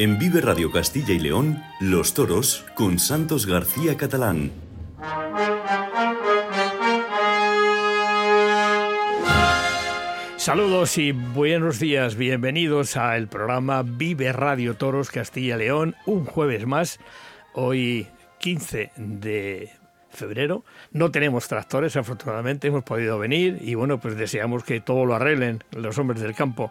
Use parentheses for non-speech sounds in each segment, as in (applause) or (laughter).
En Vive Radio Castilla y León, Los Toros con Santos García Catalán. Saludos y buenos días, bienvenidos al programa Vive Radio Toros Castilla y León, un jueves más, hoy 15 de febrero. No tenemos tractores, afortunadamente hemos podido venir y bueno, pues deseamos que todo lo arreglen los hombres del campo.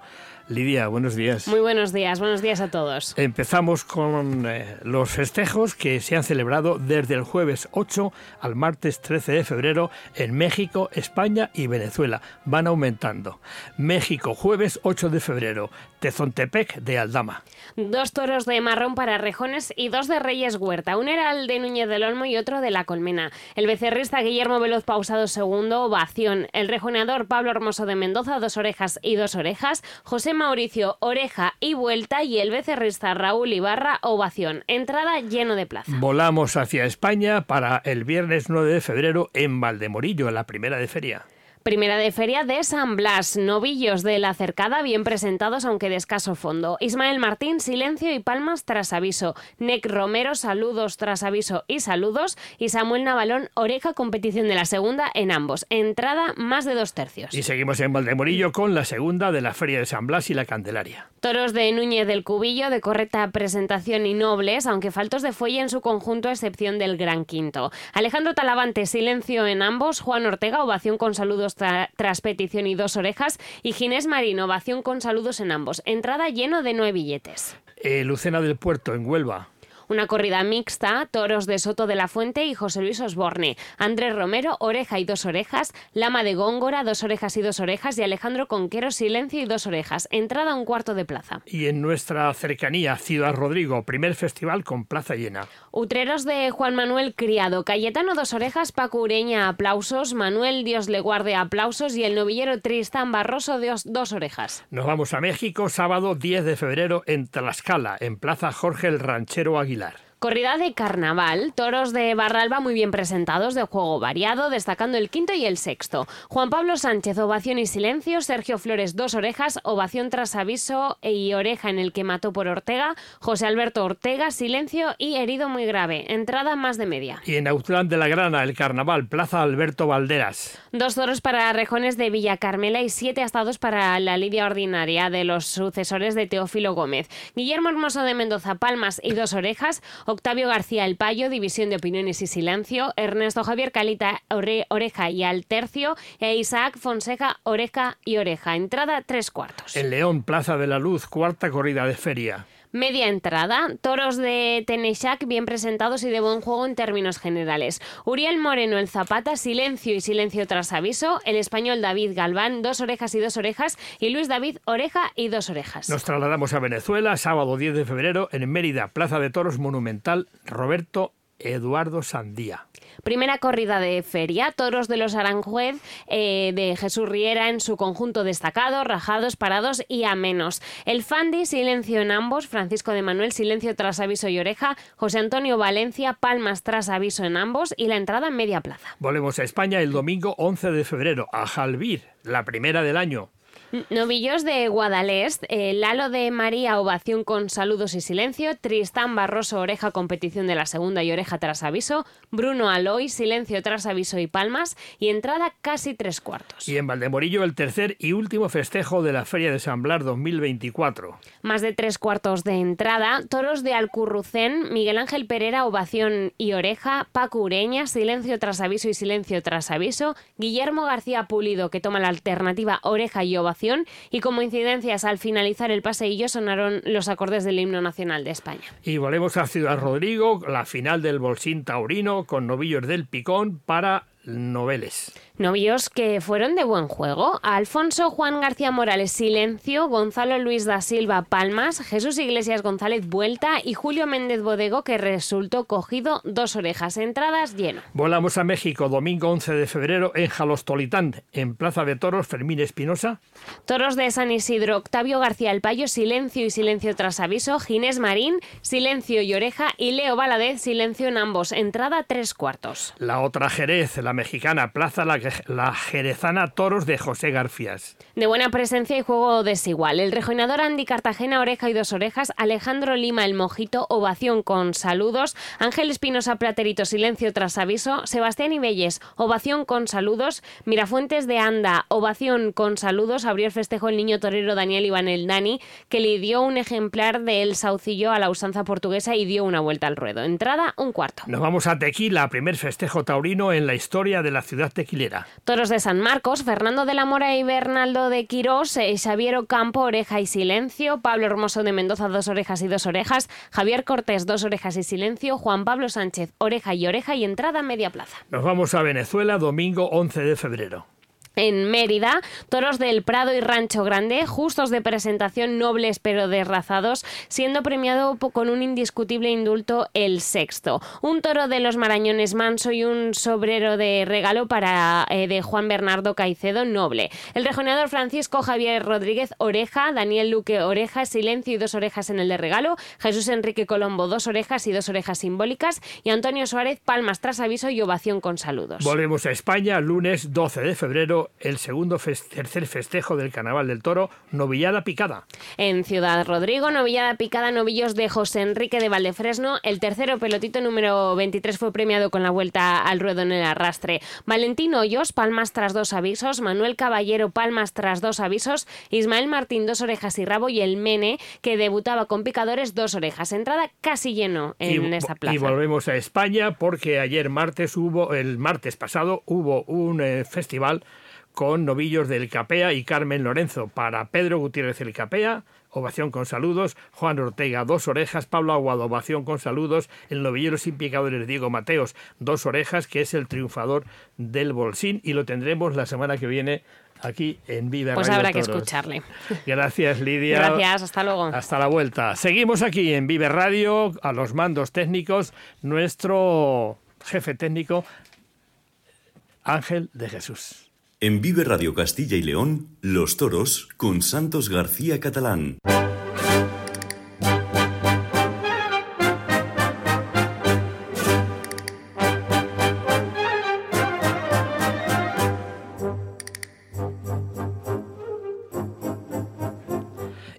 Lidia, buenos días. Muy buenos días, buenos días a todos. Empezamos con eh, los festejos que se han celebrado desde el jueves 8 al martes 13 de febrero en México, España y Venezuela. Van aumentando. México, jueves 8 de febrero, Tezontepec de Aldama. Dos toros de marrón para rejones y dos de Reyes Huerta. Uno era el de Núñez del Olmo y otro de La Colmena. El becerrista Guillermo Veloz Pausado segundo, ovación. El rejoneador Pablo Hermoso de Mendoza, dos orejas y dos orejas. José Mauricio, oreja y vuelta. Y el becerrista Raúl Ibarra, ovación. Entrada lleno de plaza. Volamos hacia España para el viernes 9 de febrero en Valdemorillo, la primera de feria. Primera de feria de San Blas, novillos de la cercada bien presentados aunque de escaso fondo. Ismael Martín, silencio y palmas tras aviso. Nec Romero, saludos tras aviso y saludos. Y Samuel Navalón, oreja competición de la segunda en ambos. Entrada más de dos tercios. Y seguimos en Valdemorillo con la segunda de la feria de San Blas y la Candelaria. Toros de Núñez del Cubillo de correcta presentación y nobles, aunque faltos de fuelle en su conjunto a excepción del Gran Quinto. Alejandro Talavante, silencio en ambos. Juan Ortega, ovación con saludos tras petición y dos orejas. Y Ginés Marino, ovación con saludos en ambos. Entrada lleno de nueve billetes. Eh, Lucena del Puerto, en Huelva. Una corrida mixta, toros de Soto de la Fuente y José Luis Osborne. Andrés Romero, oreja y dos orejas. Lama de Góngora, dos orejas y dos orejas. Y Alejandro Conquero, silencio y dos orejas. Entrada un cuarto de plaza. Y en nuestra cercanía, Ciudad Rodrigo, primer festival con plaza llena. Utreros de Juan Manuel Criado. Cayetano, dos orejas. Paco Ureña, aplausos. Manuel, Dios le guarde, aplausos. Y el novillero Tristán Barroso, dos, dos orejas. Nos vamos a México, sábado 10 de febrero en Tlaxcala, en Plaza Jorge el Ranchero Aguilar. Pilar. Corrida de carnaval, toros de Barralba muy bien presentados, de juego variado, destacando el quinto y el sexto. Juan Pablo Sánchez, ovación y silencio. Sergio Flores, dos orejas, ovación tras aviso y oreja en el que mató por Ortega. José Alberto Ortega, silencio y herido muy grave. Entrada más de media. Y en Autlán de la Grana, el carnaval, Plaza Alberto Valderas. Dos toros para rejones de Villa Carmela y siete astados para la lidia ordinaria de los sucesores de Teófilo Gómez. Guillermo Hermoso de Mendoza, palmas y dos orejas. Octavio García El Payo, División de Opiniones y Silencio, Ernesto Javier Calita, Oreja y Al Tercio, e Isaac Fonseca, Oreja y Oreja. Entrada tres cuartos. En León, Plaza de la Luz, cuarta corrida de feria. Media entrada, toros de Teneshac bien presentados y de buen juego en términos generales. Uriel Moreno, el Zapata, silencio y silencio tras aviso. El español David Galván, dos orejas y dos orejas. Y Luis David, oreja y dos orejas. Nos trasladamos a Venezuela, sábado 10 de febrero, en Mérida, Plaza de Toros Monumental, Roberto Eduardo Sandía. Primera corrida de feria, toros de los Aranjuez eh, de Jesús Riera en su conjunto destacado, rajados, parados y amenos. El Fandi, silencio en ambos, Francisco de Manuel, silencio tras aviso y oreja, José Antonio Valencia, palmas tras aviso en ambos y la entrada en media plaza. Volvemos a España el domingo 11 de febrero, a Jalvir, la primera del año. Novillos de Guadalest, eh, Lalo de María, ovación con saludos y silencio, Tristán Barroso, oreja, competición de la segunda y oreja tras aviso, Bruno Aloy, silencio tras aviso y palmas, y entrada casi tres cuartos. Y en Valdemorillo el tercer y último festejo de la Feria de San Blas 2024. Más de tres cuartos de entrada, toros de Alcurrucén, Miguel Ángel Pereira, ovación y oreja, Paco Ureña, silencio tras aviso y silencio tras aviso, Guillermo García Pulido, que toma la alternativa oreja y ovación, y como incidencias al finalizar el paseillo sonaron los acordes del himno nacional de España. Y volvemos a Ciudad Rodrigo, la final del Bolsín Taurino con novillos del Picón para noveles. Novios que fueron de buen juego. Alfonso Juan García Morales, Silencio, Gonzalo Luis da Silva, Palmas, Jesús Iglesias González, Vuelta y Julio Méndez Bodego, que resultó cogido dos orejas, entradas lleno. Volamos a México, domingo 11 de febrero, en Jalostolitán, en Plaza de Toros, Fermín Espinosa. Toros de San Isidro, Octavio García El Payo, Silencio y Silencio tras aviso, Ginés Marín, Silencio y Oreja y Leo Valadez, Silencio en ambos, entrada tres cuartos. La otra Jerez, la mexicana, Plaza La la Jerezana Toros de José Garcías. De buena presencia y juego desigual. El rejoinador Andy Cartagena, oreja y dos orejas. Alejandro Lima, el mojito, ovación con saludos. Ángel Espinosa Platerito, silencio tras aviso. Sebastián Ibelles, ovación con saludos. Mirafuentes de Anda, ovación con saludos. Abrió el festejo el niño torero Daniel Iván el Dani, que le dio un ejemplar del saucillo a la usanza portuguesa y dio una vuelta al ruedo. Entrada, un cuarto. Nos vamos a Tequila, primer festejo taurino en la historia de la ciudad tequilera. Toros de San Marcos, Fernando de la Mora y Bernaldo de Quirós, eh, Xavier Ocampo, oreja y silencio, Pablo Hermoso de Mendoza, dos orejas y dos orejas, Javier Cortés, dos orejas y silencio, Juan Pablo Sánchez, oreja y oreja y entrada media plaza. Nos vamos a Venezuela, domingo 11 de febrero en Mérida, toros del Prado y Rancho Grande, justos de presentación nobles pero desrazados, siendo premiado con un indiscutible indulto el sexto. Un toro de los Marañones Manso y un sobrero de regalo para eh, de Juan Bernardo Caicedo noble. El rejoneador Francisco Javier Rodríguez Oreja, Daniel Luque Oreja, Silencio y dos orejas en el de regalo, Jesús Enrique Colombo dos orejas y dos orejas simbólicas y Antonio Suárez Palmas tras aviso y ovación con saludos. Volvemos a España, lunes 12 de febrero el segundo tercer festejo del Carnaval del Toro, Novillada Picada. En Ciudad Rodrigo, Novillada Picada, novillos de José Enrique de Valdefresno. El tercero pelotito número 23 fue premiado con la vuelta al ruedo en el arrastre. Valentín Hoyos, palmas tras dos avisos. Manuel Caballero, palmas tras dos avisos. Ismael Martín, dos orejas y rabo. Y el Mene, que debutaba con picadores, dos orejas. Entrada casi lleno en esa plaza. Y volvemos a España porque ayer martes hubo, el martes pasado, hubo un eh, festival con novillos del Capea y Carmen Lorenzo. Para Pedro Gutiérrez el Capea, ovación con saludos. Juan Ortega, dos orejas. Pablo Aguado, ovación con saludos. El novillero sin picadores Diego Mateos, dos orejas, que es el triunfador del Bolsín. Y lo tendremos la semana que viene aquí en Viva Pues habrá que escucharle. Gracias, Lidia. Gracias, hasta luego. Hasta la vuelta. Seguimos aquí en Vive Radio, a los mandos técnicos, nuestro jefe técnico, Ángel de Jesús. En Vive Radio Castilla y León, Los Toros con Santos García Catalán.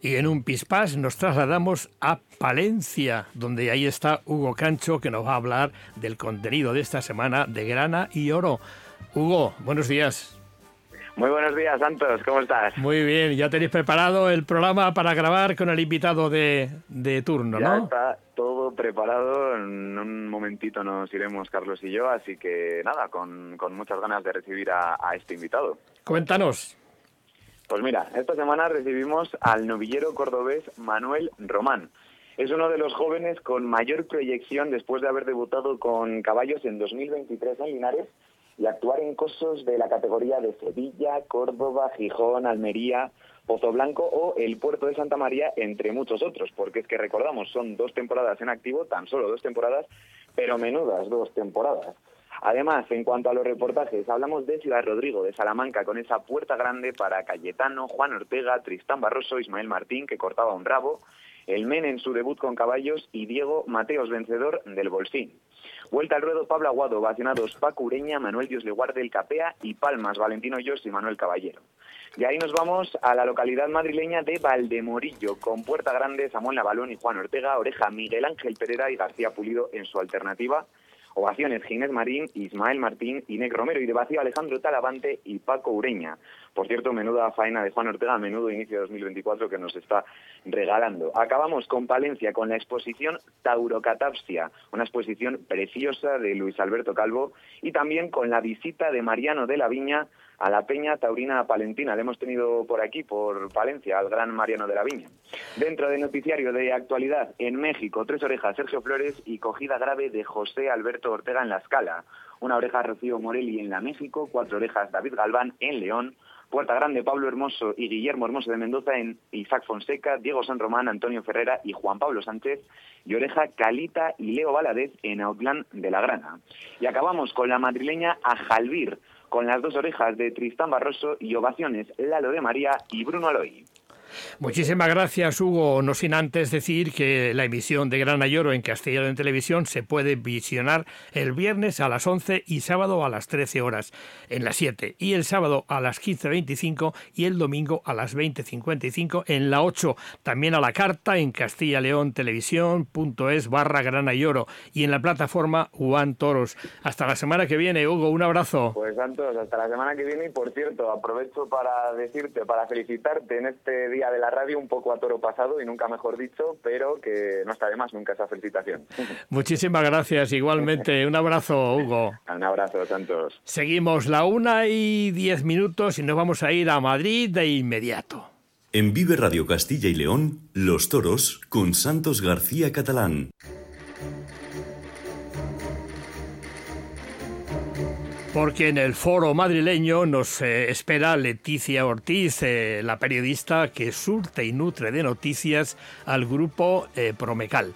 Y en un pispás nos trasladamos a Palencia, donde ahí está Hugo Cancho, que nos va a hablar del contenido de esta semana de grana y oro. Hugo, buenos días. Muy buenos días, Santos, ¿cómo estás? Muy bien, ya tenéis preparado el programa para grabar con el invitado de, de turno, ¿no? Ya está todo preparado, en un momentito nos iremos Carlos y yo, así que nada, con, con muchas ganas de recibir a, a este invitado. Cuéntanos. Pues mira, esta semana recibimos al novillero cordobés Manuel Román. Es uno de los jóvenes con mayor proyección después de haber debutado con caballos en 2023 en Linares y actuar en cosos de la categoría de Sevilla, Córdoba, Gijón, Almería, Pozo Blanco o el Puerto de Santa María, entre muchos otros, porque es que recordamos, son dos temporadas en activo, tan solo dos temporadas, pero menudas dos temporadas. Además, en cuanto a los reportajes, hablamos de Ciudad Rodrigo, de Salamanca, con esa puerta grande para Cayetano, Juan Ortega, Tristán Barroso, Ismael Martín, que cortaba un rabo, el Men en su debut con caballos y Diego Mateos, vencedor del Bolsín. Vuelta al ruedo Pablo Aguado, vacionados Paco Ureña, Manuel Dios Guarde el Capea y Palmas, Valentino Yos y Manuel Caballero. Y ahí nos vamos a la localidad madrileña de Valdemorillo, con Puerta Grande, Samuel Navalón y Juan Ortega, Oreja, Miguel Ángel Pereira y García Pulido en su alternativa. Ovaciones Ginés Marín, Ismael Martín, Inés Romero y de vacío Alejandro Talavante y Paco Ureña. Por cierto, menuda faena de Juan Ortega, menudo inicio de 2024 que nos está regalando. Acabamos con Palencia, con la exposición Taurocatapsia, una exposición preciosa de Luis Alberto Calvo, y también con la visita de Mariano de la Viña a la Peña Taurina Palentina. Le hemos tenido por aquí, por Palencia, al gran Mariano de la Viña. Dentro del noticiario de actualidad, en México, tres orejas Sergio Flores y cogida grave de José Alberto Ortega en La Escala. Una oreja Rocío Morelli en la México, cuatro orejas David Galván en León, Puerta Grande, Pablo Hermoso y Guillermo Hermoso de Mendoza en Isaac Fonseca, Diego San Román, Antonio Ferrera y Juan Pablo Sánchez, y Oreja Calita y Leo Valadez en Outland de la Grana. Y acabamos con la madrileña Ajalvir, con las dos orejas de Tristán Barroso y ovaciones Lalo de María y Bruno Aloy. Muchísimas gracias, Hugo. No sin antes decir que la emisión de Gran Ayoro en Castellano en Televisión se puede visionar el viernes a las 11 y sábado a las 13 horas en las 7 y el sábado a las 15.25 y el domingo a las 20.55 en la 8. También a la carta en Castilla León Televisión.es barra Gran Ayoro y en la plataforma Juan Toros. Hasta la semana que viene, Hugo. Un abrazo. Pues Santos, hasta la semana que viene y por cierto, aprovecho para decirte, para felicitarte en este de la radio un poco a toro pasado y nunca mejor dicho, pero que no está de más nunca esa felicitación. (laughs) Muchísimas gracias, igualmente. Un abrazo, Hugo. Un abrazo, Santos. Seguimos la una y diez minutos y nos vamos a ir a Madrid de inmediato. En Vive Radio Castilla y León, Los Toros con Santos García Catalán. Porque en el foro madrileño nos eh, espera Leticia Ortiz, eh, la periodista que surte y nutre de noticias al grupo eh, Promecal.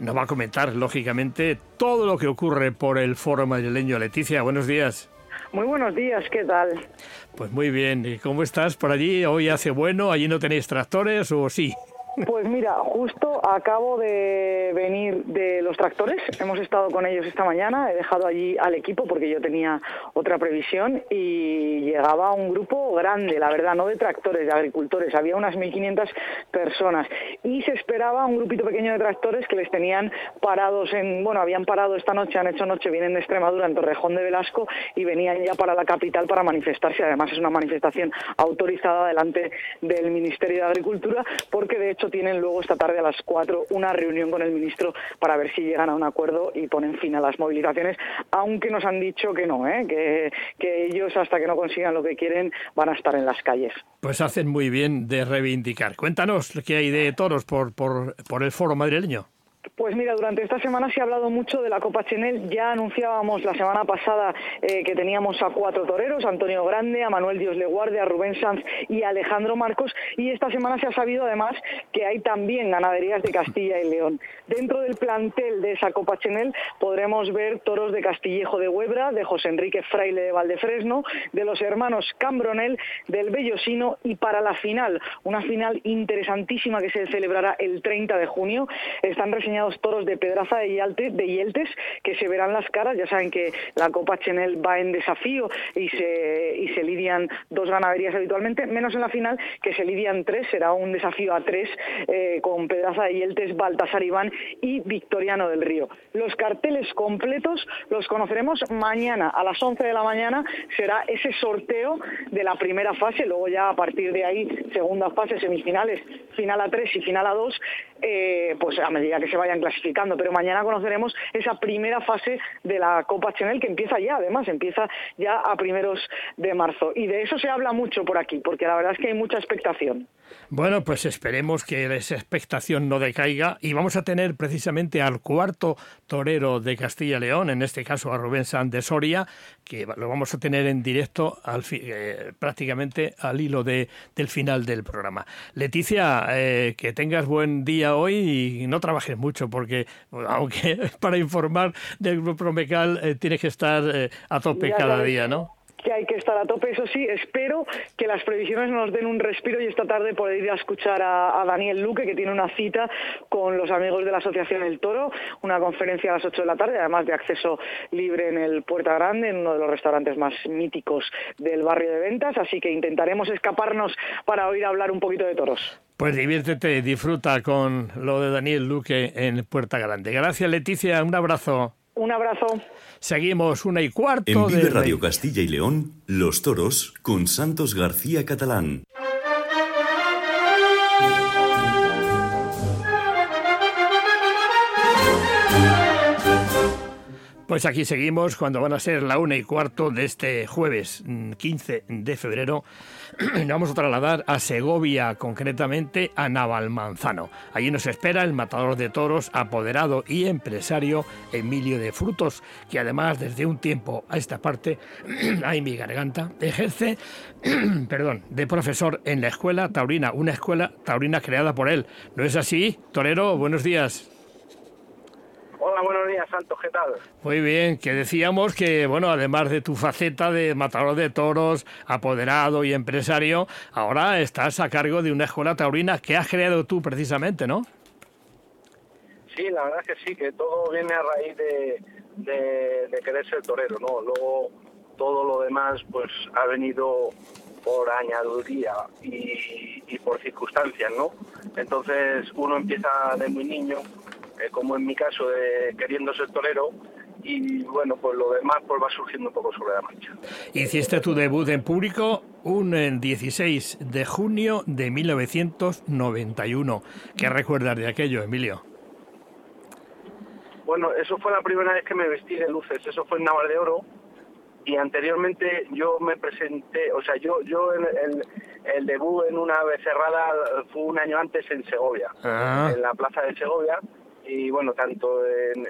nos va a comentar, lógicamente, todo lo que ocurre por el foro madrileño. Leticia, buenos días. Muy buenos días, ¿qué tal? Pues muy bien, ¿y cómo estás por allí? ¿Hoy hace bueno? ¿Allí no tenéis tractores o sí? Pues mira, justo acabo de venir de los tractores, hemos estado con ellos esta mañana, he dejado allí al equipo porque yo tenía otra previsión y llegaba un grupo grande, la verdad, no de tractores, de agricultores, había unas 1.500 personas. Y se esperaba un grupito pequeño de tractores que les tenían parados en, bueno, habían parado esta noche, han hecho noche, vienen de Extremadura, en Torrejón de Velasco y venían ya para la capital para manifestarse, además es una manifestación autorizada delante del Ministerio de Agricultura porque de hecho tienen luego esta tarde a las 4 una reunión con el ministro para ver si llegan a un acuerdo y ponen fin a las movilizaciones, aunque nos han dicho que no, ¿eh? que, que ellos hasta que no consigan lo que quieren van a estar en las calles. Pues hacen muy bien de reivindicar. Cuéntanos qué hay de toros por, por, por el foro madrileño. Pues mira, durante esta semana se ha hablado mucho de la Copa Chenel. Ya anunciábamos la semana pasada eh, que teníamos a cuatro toreros, Antonio Grande, a Manuel Dios Leguarde, a Rubén Sanz y a Alejandro Marcos. Y esta semana se ha sabido además que hay también ganaderías de Castilla y León. Dentro del plantel de esa Copa Chenel podremos ver toros de Castillejo de Huebra, de José Enrique Fraile de Valdefresno, de los hermanos Cambronel, del Bellosino y para la final, una final interesantísima que se celebrará el 30 de junio, están reseñados toros de Pedraza de, de Yeltes que se verán las caras. Ya saben que la Copa Chenel va en desafío y se, y se lidian dos ganaderías habitualmente, menos en la final que se lidian tres. Será un desafío a tres eh, con Pedraza de Yeltes, Baltasar Iván y Victoriano del Río. Los carteles completos los conoceremos mañana a las 11 de la mañana. Será ese sorteo de la primera fase. Luego ya a partir de ahí, segunda fase, semifinales, final a tres y final a dos, eh, pues a medida que se clasificando. Pero mañana conoceremos esa primera fase de la Copa Chanel que empieza ya, además, empieza ya a primeros de marzo. Y de eso se habla mucho por aquí, porque la verdad es que hay mucha expectación. Bueno, pues esperemos que esa expectación no decaiga y vamos a tener precisamente al cuarto torero de Castilla y León, en este caso a Rubén San de Soria, que lo vamos a tener en directo al eh, prácticamente al hilo de, del final del programa. Leticia, eh, que tengas buen día hoy y no trabajes mucho, porque aunque (laughs) para informar del Grupo Promecal eh, tienes que estar a tope cada día, ¿no? que hay que estar a tope. Eso sí, espero que las previsiones nos den un respiro y esta tarde poder ir a escuchar a, Daniel Luque, que tiene una cita con los amigos de la Asociación El Toro, una conferencia a las 8 de la tarde, además de acceso libre en el Puerta Grande, en uno de los restaurantes más míticos del barrio de Ventas. Así que intentaremos escaparnos para oír hablar un poquito de toros. Pues diviértete, disfruta con lo de Daniel Luque en Puerta Grande. Gracias, Leticia. Un abrazo. Un abrazo. Seguimos una y cuarto. En Vive Radio Castilla y León, Los Toros con Santos García Catalán. Pues aquí seguimos cuando van a ser la una y cuarto de este jueves 15 mm, de febrero. (clears throat) Vamos a trasladar a Segovia, concretamente a Navalmanzano. Allí nos espera el matador de toros, apoderado y empresario Emilio de Frutos, que además desde un tiempo a esta parte, (clears throat) ay mi garganta, ejerce, (clears throat) perdón, de profesor en la escuela taurina, una escuela taurina creada por él. ¿No es así? Torero, buenos días. Hola, buenos días, Santos, ¿qué tal? Muy bien, que decíamos que, bueno, además de tu faceta de matador de toros, apoderado y empresario, ahora estás a cargo de una escuela taurina que has creado tú precisamente, ¿no? Sí, la verdad es que sí, que todo viene a raíz de, de, querer ser torero, ¿no? Luego todo lo demás pues ha venido por añadiduría y, y por circunstancias, ¿no? Entonces uno empieza de muy niño, eh, como en mi caso, de queriendo ser torero, y bueno, pues lo demás pues va surgiendo un poco sobre la marcha. Hiciste tu debut en público un 16 de junio de 1991. ¿Qué recuerdas de aquello, Emilio? Bueno, eso fue la primera vez que me vestí de luces, eso fue en Naval de Oro, y anteriormente yo me presenté, o sea, yo yo el, el, debut en una becerrada fue un año antes en Segovia, ah. en la plaza de Segovia, y bueno, tanto en,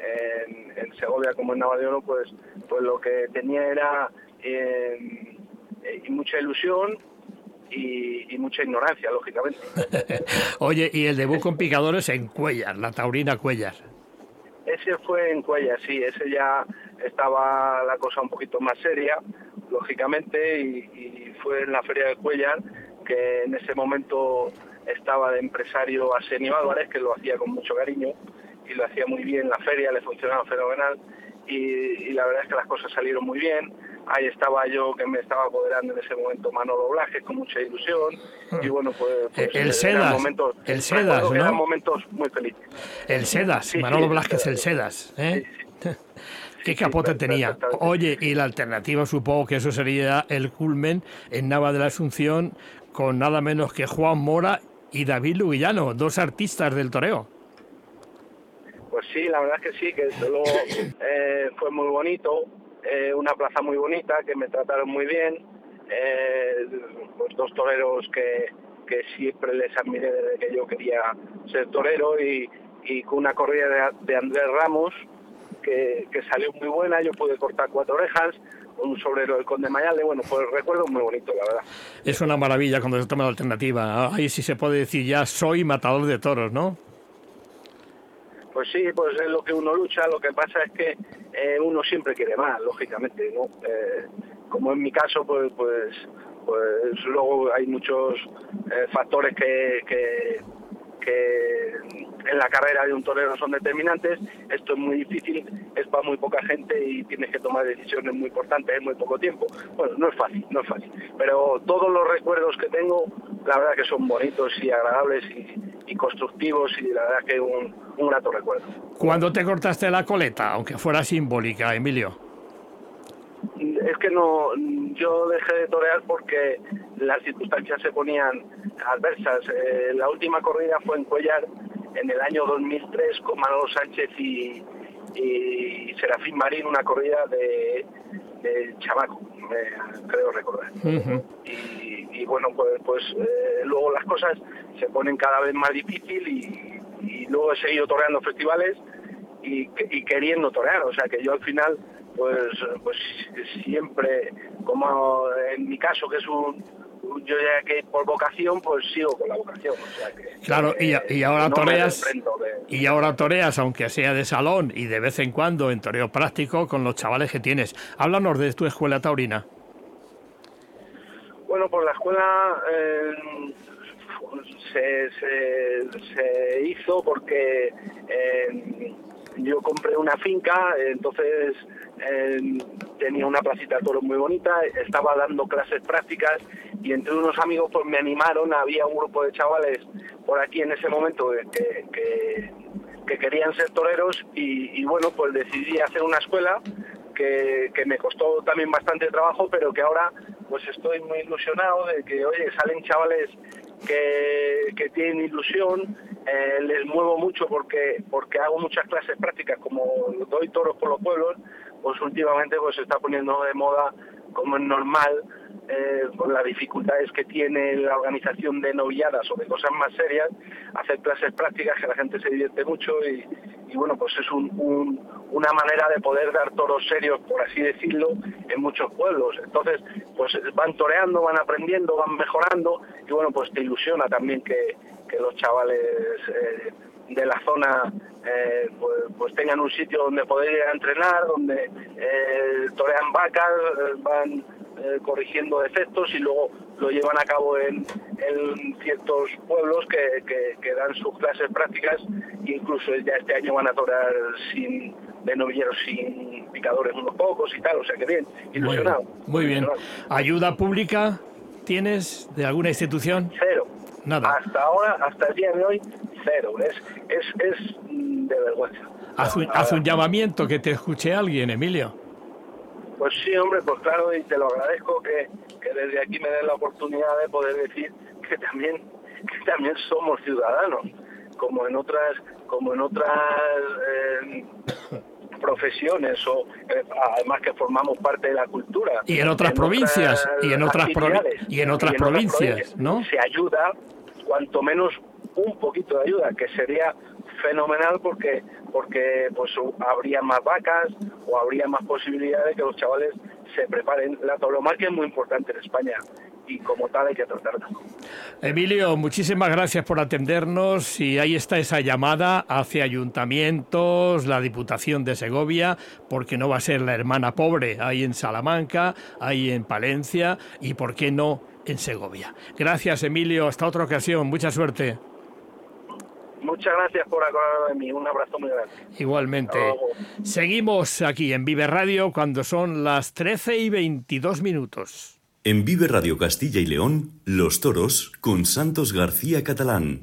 en, Segovia como en Oro, pues, pues lo que tenía era eh, mucha ilusión y, y, mucha ignorancia, lógicamente. (laughs) Oye, y el debut con picadores en Cuellar, la taurina Cuellar. Ese fue en Cuellar, sí, ese ya estaba la cosa un poquito más seria, lógicamente, y, fue en la feria de Cuellar que en ese momento estaba de empresario Arsenio Álvarez, que lo hacía con mucho cariño y lo hacía muy bien la feria, le funcionaba fenomenal y, la verdad es que las cosas salieron muy bien. Ahí estaba yo que me estaba apoderando en ese momento Manolo Blajes con mucha ilusión y bueno, pues, pues el Sedas, momentos, el Sedas, ¿no? Eran momentos muy felices. El Sedas, Manolo Blajes el Sedas, ¿eh? (laughs) ¿Qué capote tenía? Oye, y la alternativa supongo que eso sería el culmen en Nava de la Asunción con nada menos que Juan Mora y David Luguillano, dos artistas del toreo. Pues sí, la verdad es que sí, que luego eh, fue muy bonito, eh, una plaza muy bonita, que me trataron muy bien, eh, pues dos toreros que, que siempre les admiré desde que yo quería ser torero y, con una corrida de, Andrés Ramos que, que, salió muy buena, yo pude cortar cuatro orejas, un sobrero del Conde Mayale, bueno, pues recuerdo muy bonito, la verdad. Es una maravilla cuando se toma la alternativa, ahí sí se puede decir ya soy matador de toros, ¿no? Pues sí, pues es lo que uno lucha, lo que pasa es que eh, uno siempre quiere más, lógicamente, ¿no? Eh, como en mi caso, pues, pues, pues luego hay muchos eh, factores que, que, que en la carrera de un torero son determinantes. Esto es muy difícil, es para muy poca gente y tienes que tomar decisiones muy importantes en muy poco tiempo. Bueno, no es fácil, no es fácil. Pero todos los recuerdos que tengo, la verdad que son bonitos y agradables y, constructivos y la verdad que un, un grato recuerdo. ¿Cuándo te cortaste la coleta, aunque fuera simbólica, Emilio? es que no, yo dejé de torear porque las circunstancias se ponían adversas. Eh, la última corrida fue en Cuellar en el año 2003 con Manolo Sánchez y, Serafín Marín, una corrida de, de Chamaco, creo recordar. y, bueno, pues, pues eh, luego las cosas se ponen cada vez más difícil y, luego he seguido toreando festivales y, y queriendo torear, o sea que yo al final pues, pues siempre, como en mi caso, que es un, yo ya que por vocación, pues sigo con la vocación. claro, y, y, ahora toreas, y ahora toreas, aunque sea de salón y de vez en cuando en toreo práctico con los chavales que tienes. Háblanos de tu escuela taurina. Bueno, pues la escuela eh, se, se, hizo porque eh, yo compré una finca, entonces tenía una placita de toros muy bonita, estaba dando clases prácticas y entre unos amigos pues me animaron, había un grupo de chavales por aquí en ese momento que, que, querían ser toreros y, bueno, pues decidí hacer una escuela que, que, me costó también bastante trabajo, pero que ahora pues estoy muy ilusionado de que, oye, salen chavales que, que tienen ilusión, eh, les muevo mucho porque porque hago muchas clases prácticas, como doy toros por los pueblos, pues últimamente pues se está poniendo de moda, como es normal, eh, con las dificultades que tiene la organización de novilladas o de cosas más serias, hacer clases prácticas que la gente se divierte mucho y, bueno, pues es una manera de poder dar toros serios, por así decirlo, en muchos pueblos. Entonces, pues van toreando, van aprendiendo, van mejorando y bueno, pues te ilusiona también que, los chavales... Eh, de la zona eh, pues, pues, tengan un sitio donde poder ir a entrenar, donde eh, torean vacas, eh, van corrigiendo defectos y luego lo llevan a cabo en, ciertos pueblos que, dan sus clases prácticas incluso ya este año van a torear sin de novilleros sin picadores unos pocos y tal, o sea que bien, ilusionado. Muy bien. ¿Ayuda pública tienes de alguna institución? Cero. Nada. Hasta ahora, hasta el día de hoy, cero. Es, es, es de vergüenza. Haz un, haz un llamamiento, que te escuche alguien, Emilio. Pues sí, hombre, pues claro, y te lo agradezco que, que desde aquí me den la oportunidad de poder decir que también, que también somos ciudadanos, como en otras, como en otras eh, profesiones o eh, además que formamos parte de la cultura y en otras provincias y en otras y en otras provincias, ¿no? Se ayuda cuanto menos un poquito de ayuda, que sería fenomenal porque porque pues habría más vacas o habría más posibilidades de que los chavales se preparen. La tauromaquia es muy importante en España y como tal hay que tratarla. Emilio, muchísimas gracias por atendernos y ahí está esa llamada hacia ayuntamientos, la Diputación de Segovia, porque no va a ser la hermana pobre, ahí en Salamanca, ahí en Palencia y por qué no en Segovia. Gracias Emilio, hasta otra ocasión, mucha suerte. Muchas gracias por acordar de mí. Un abrazo muy grande. Igualmente. Seguimos aquí en Vive Radio cuando son las 13 y 22 minutos. En Vive Radio Castilla y León, Los Toros con Santos García Catalán.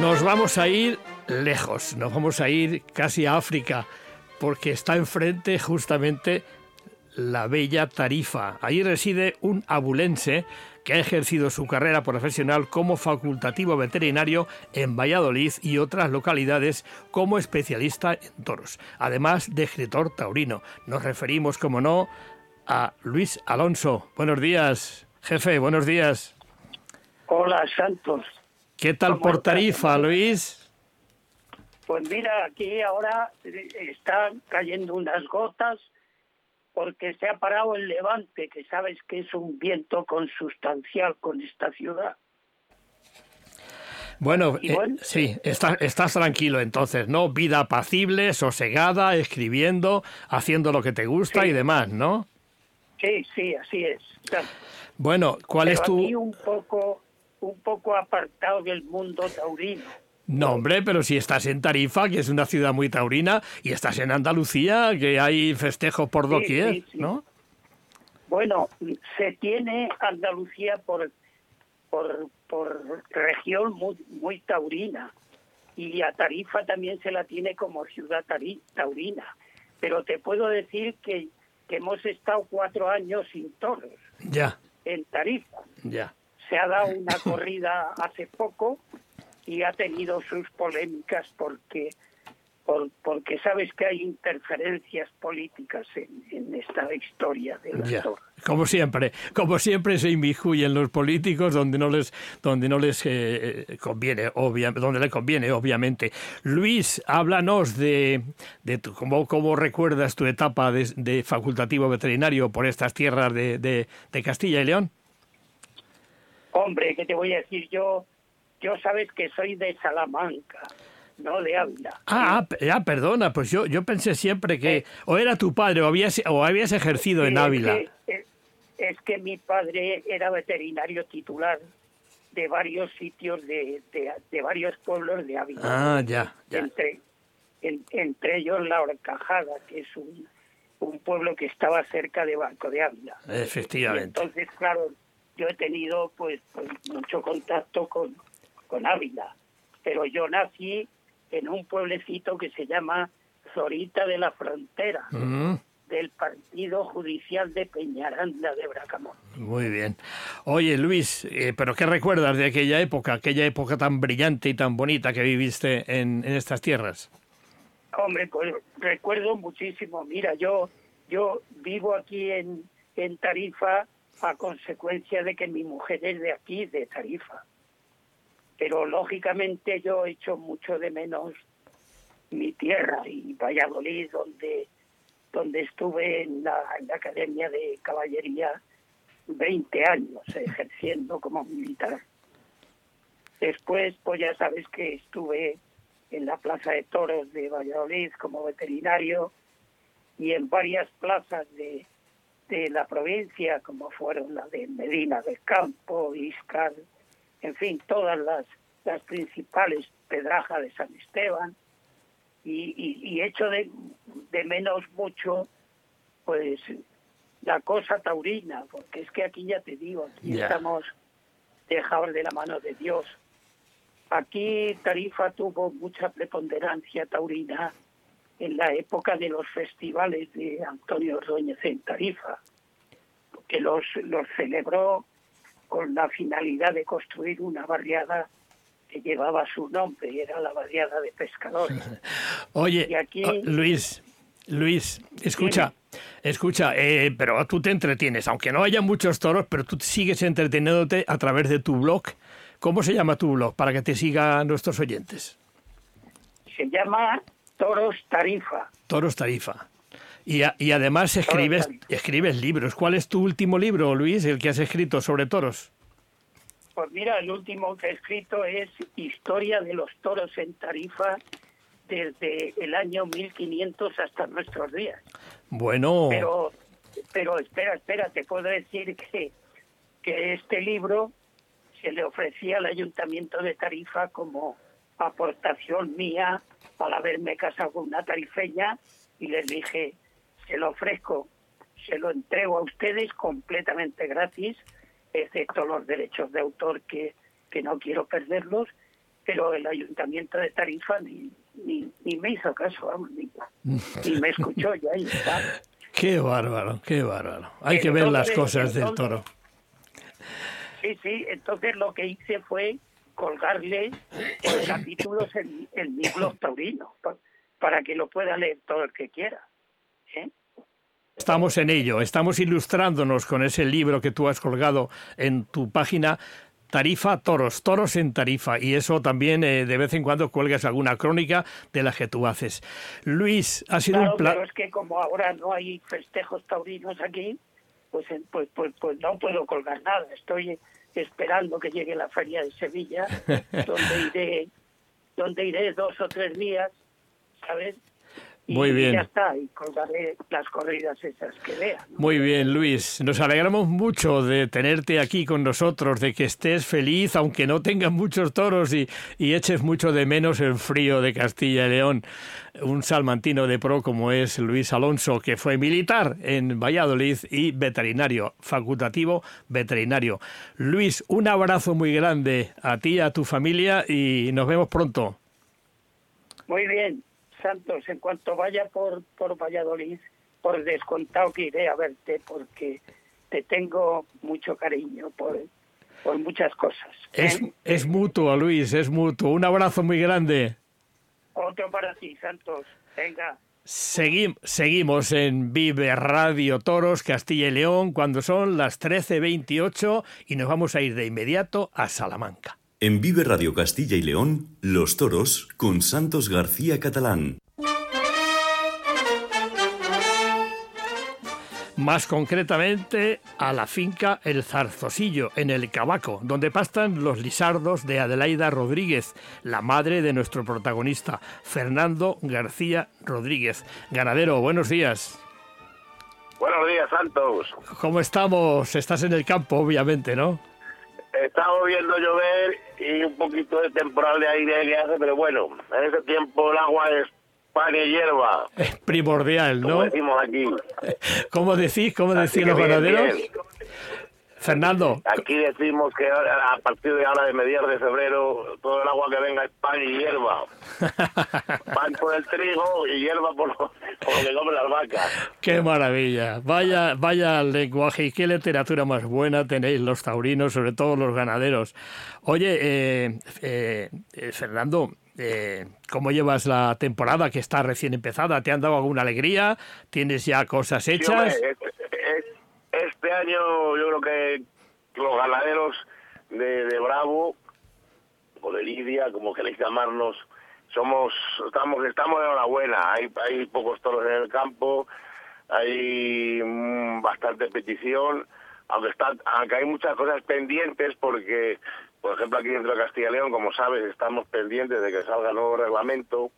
Nos vamos a ir lejos, nos vamos a ir casi a África, porque está enfrente justamente la bella Tarifa. Ahí reside un abulense que ha ejercido su carrera profesional como facultativo veterinario en Valladolid y otras localidades como especialista en toros, además de escritor taurino. Nos referimos, como no, a Luis Alonso. Buenos días, jefe, buenos días. Hola, Santos. ¿Qué tal por Tarifa, Luis? Pues mira, aquí ahora están cayendo unas gotas porque se ha parado el levante, que sabes que es un viento consustancial con esta ciudad. Bueno, eh, sí, estás, estás tranquilo entonces, ¿no? Vida apacible, sosegada, escribiendo, haciendo lo que te gusta y demás, ¿no? Sí, sí, así es. Bueno, ¿cuál es tu...? un poco, un poco apartado del mundo taurino. No, hombre, pero si estás en Tarifa, que es una ciudad muy taurina, y estás en Andalucía, que hay festejos por doquier, ¿no? Bueno, se tiene Andalucía por, por, por región muy, muy taurina, y a Tarifa también se la tiene como ciudad taurina. Pero te puedo decir que, que hemos estado cuatro años sin toros. Ya. En Tarifa. Ya. Se ha dado una corrida hace poco y ha tenido sus polémicas porque por, porque sabes que hay interferencias políticas en, esta historia de la Como siempre, como siempre se inmiscuyen los políticos donde no les donde no les eh, eh, conviene, obviamente, donde le conviene, obviamente. Luis, háblanos de, de cómo, cómo recuerdas tu etapa de, facultativo veterinario por estas tierras de, de Castilla y León. Hombre, ¿qué te voy a decir yo? Yo sabes que soy de Salamanca, no de Ávila. Ah, ah perdona, pues yo, yo pensé siempre que o era tu padre o habías, o habías ejercido en Ávila. Es que, mi padre era veterinario titular de varios sitios de, de, varios pueblos de Ávila. Ah, ya, Entre, entre ellos La Horcajada, que es un, un pueblo que estaba cerca de Banco de Ávila. Efectivamente. entonces, claro, yo he tenido pues, pues mucho contacto con, con Ávila, pero yo nací en un pueblecito que se llama Zorita de la Frontera, mm. del Partido Judicial de Peñaranda de Bracamón. Muy bien. Oye, Luis, eh, ¿pero qué recuerdas de aquella época, aquella época tan brillante y tan bonita que viviste en, en estas tierras? Hombre, pues recuerdo muchísimo. Mira, yo, yo vivo aquí en, en Tarifa a consecuencia de que mi mujer es de aquí, de Tarifa pero lógicamente yo echo mucho de menos mi tierra y Valladolid, donde, donde estuve en la, Academia de Caballería 20 años ejerciendo como militar. Después, pues ya sabes que estuve en la Plaza de Toros de Valladolid como veterinario y en varias plazas de, de la provincia, como fueron la de Medina del Campo, Iscar, en fin, todas las, las principales pedrajas de San Esteban, y, y, y echo de, de menos mucho, pues, la cosa taurina, porque es que aquí ya te digo, aquí estamos dejados de la mano de Dios. Aquí Tarifa tuvo mucha preponderancia taurina en la época de los festivales de Antonio Ordóñez en Tarifa, que los, los celebró con la finalidad de construir una barriada que llevaba su nombre, y era la barriada de pescadores. (laughs) Oye, Y aquí- oh, Luis, Luis, escucha, escucha, eh, pero tú te entretienes, aunque no haya muchos toros, pero tú sigues entreteniéndote a través de tu blog. ¿Cómo se llama tu blog para que te sigan nuestros oyentes? Se llama Toros Tarifa. Toros Tarifa. Y, a- y además escribes, escribes libros. ¿Cuál es tu último libro, Luis, el que has escrito sobre toros? Pues mira, el último que he escrito es Historia de los toros en Tarifa desde el año 1500 hasta nuestros días. Bueno, Pero, pero espera, espera, te puedo decir que, que este libro se le ofrecía al Ayuntamiento de Tarifa como aportación mía al haberme casado con una tarifeña y les dije, se lo ofrezco, se lo entrego a ustedes completamente gratis, excepto los derechos de autor que, que no quiero perderlos, pero el Ayuntamiento de Tarifa ni, ni, ni me hizo caso, vamos, ni, ni me escuchó, ya está. (laughs) qué bárbaro, qué bárbaro. Hay que ver las cosas del toro. Sí, sí, entonces lo que hice fue colgarle los capítulos en, en mi blog taurino, pa- para que lo pueda leer todo el que quiera. ¿Eh? Estamos en ello, estamos ilustrándonos con ese libro que tú has colgado en tu página Tarifa Toros, Toros en Tarifa, y eso también eh, de vez en cuando cuelgas alguna crónica de la que tú haces. Luis, ha sido Claro, un pero placer. es que como ahora no hay festejos taurinos aquí, pues, en- pues, pues, pues no puedo colgar nada. Estoy esperando que llegue la feria de Sevilla, (laughs) donde iré, donde iré dos o tres días, ¿sabes? Y Muy bien. ya está, y colgaré las corridas esas que vean. Muy bien, Luis. Nos alegramos mucho de tenerte aquí con nosotros, de que estés feliz, aunque no tengas muchos toros y, y eches mucho de menos el frío de Castilla y León. Un salmantino de pro como es Luis Alonso, que fue militar en Valladolid y veterinario, facultativo veterinario. Luis, un abrazo muy grande a ti, a tu familia y nos vemos pronto. Muy bien, Santos, en cuanto vaya por, por Valladolid, por descontado que iré a verte porque te tengo mucho cariño por, por muchas cosas. ¿eh? Es, es mutuo, Luis, es mutuo. Un abrazo muy grande. Otro para ti, Santos. Venga. Segui- seguimos en Vive Radio Toros, Castilla y León, cuando son las 13.28 y nos vamos a ir de inmediato a Salamanca. En Vive Radio Castilla y León, Los Toros con Santos García Catalán. Más concretamente a la finca El Zarzosillo, en el Cabaco, donde pastan los lisardos de Adelaida Rodríguez, la madre de nuestro protagonista, Fernando García Rodríguez. Ganadero, buenos días. Buenos días, Santos. ¿Cómo estamos? Estás en el campo, obviamente, ¿no? Estamos viendo llover y un poquito de temporal de aire que hace, pero bueno, en ese tiempo el agua es pan y hierba, Es primordial, como ¿no? decimos aquí. (laughs) ¿Cómo decís? ¿Cómo decís los ganaderos? Fernando, Aquí decimos que a partir de ahora, de mediados de febrero, todo el agua que venga es pan y hierba. (laughs) Pan por el trigo y hierba por lo, por lo que comen las vacas. qué maravilla. Vaya, vaya lenguaje y qué literatura más buena tenéis los taurinos, sobre todo los ganaderos. Oye, eh, eh, eh, Fernando, eh, ¿cómo llevas la temporada que está recién empezada? ¿Te han dado alguna alegría? ¿Tienes ya cosas Sí, hombre, hechas? Este, año yo creo que los ganaderos de, de Bravo o de Lidia, como queréis llamarnos, somos estamos estamos de enhorabuena. Hay hay pocos toros en el campo, hay mm, bastante petición aunque, está, aunque hay muchas cosas pendientes porque, por ejemplo, aquí dentro de Castilla y León, como sabes, estamos pendientes de que salga el nuevo reglamento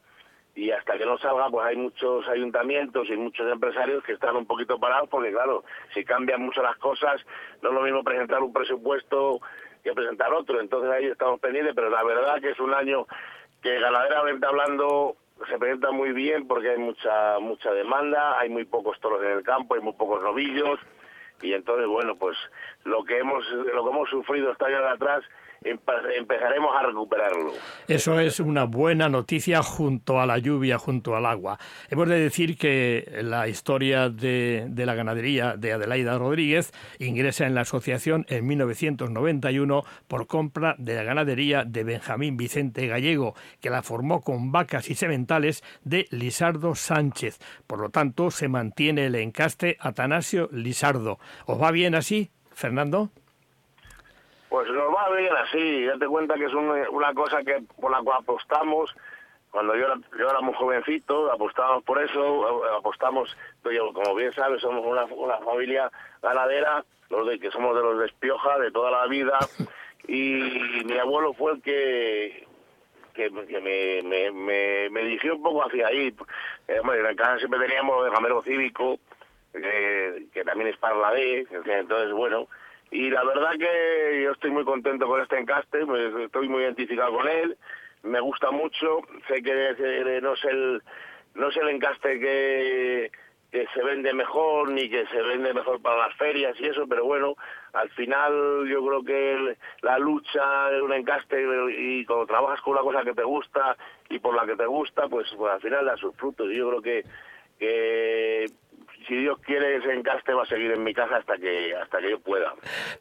y hasta que no salga pues hay muchos ayuntamientos y muchos empresarios que están un poquito parados porque claro, si cambian mucho las cosas, no es lo mismo presentar un presupuesto que presentar otro, entonces ahí estamos pendientes, pero la verdad que es un año que ganaderamente hablando se presenta muy bien porque hay mucha mucha demanda, hay muy pocos toros en el campo, hay muy pocos novillos. Y entonces bueno, pues lo que hemos lo que hemos sufrido esta años atrás empezaremos a recuperarlo. Eso es una buena noticia junto a la lluvia, junto al agua. Hemos de decir que la historia de, la ganadería de Adelaida Rodríguez ingresa en la asociación en 1991 por compra de la ganadería de Benjamín Vicente Gallego, que la formó con vacas y sementales de Lisardo Sánchez. Por lo tanto, se mantiene el encaste Atanasio Lisardo. ¿Os va bien así, Fernando? Pues nos va bien así, date cuenta que es una cosa que por la cual apostamos. Cuando yo era, yo era muy jovencito, apostamos por eso, apostamos, como bien sabes, somos una, una familia ganadera, los de que somos de los de de toda la vida, y mi abuelo fue el que que, me, me, me, me, dirigió un poco hacia ahí. Eh, en casa siempre teníamos el gamero cívico, eh, que también es para la D, entonces, bueno, y la verdad que yo estoy muy contento con este encaste, estoy muy identificado con él, me gusta mucho, sé que no es el, no es el encaste que, que se vende mejor ni que se vende mejor para las ferias y eso, pero bueno, al final yo creo que la lucha de un encaste y cuando trabajas con una cosa que te gusta y por la que te gusta, pues, pues al final da sus frutos. Yo creo que, que si Dios quiere, ese encaste va a seguir en mi casa hasta que hasta que yo pueda.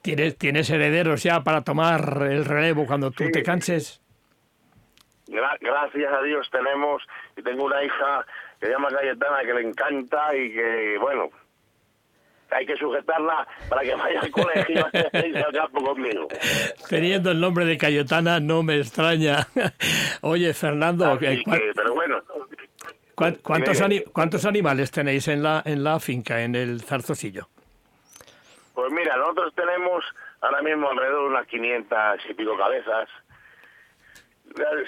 ¿Tienes, ¿tienes herederos ya para tomar el relevo cuando tú te canses? gracias a Dios tenemos, y tengo una hija que se llama Cayetana que le encanta y que, bueno, hay que sujetarla para que vaya al colegio y al campo conmigo. (laughs) Teniendo el nombre de Cayetana no me extraña. (laughs) Oye, Fernando, pero bueno, ¿Cuántos, ¿Cuántos animales tenéis en la, en la finca, en el Zarzocillo? Pues mira, nosotros tenemos ahora mismo alrededor de unas 500 y pico cabezas.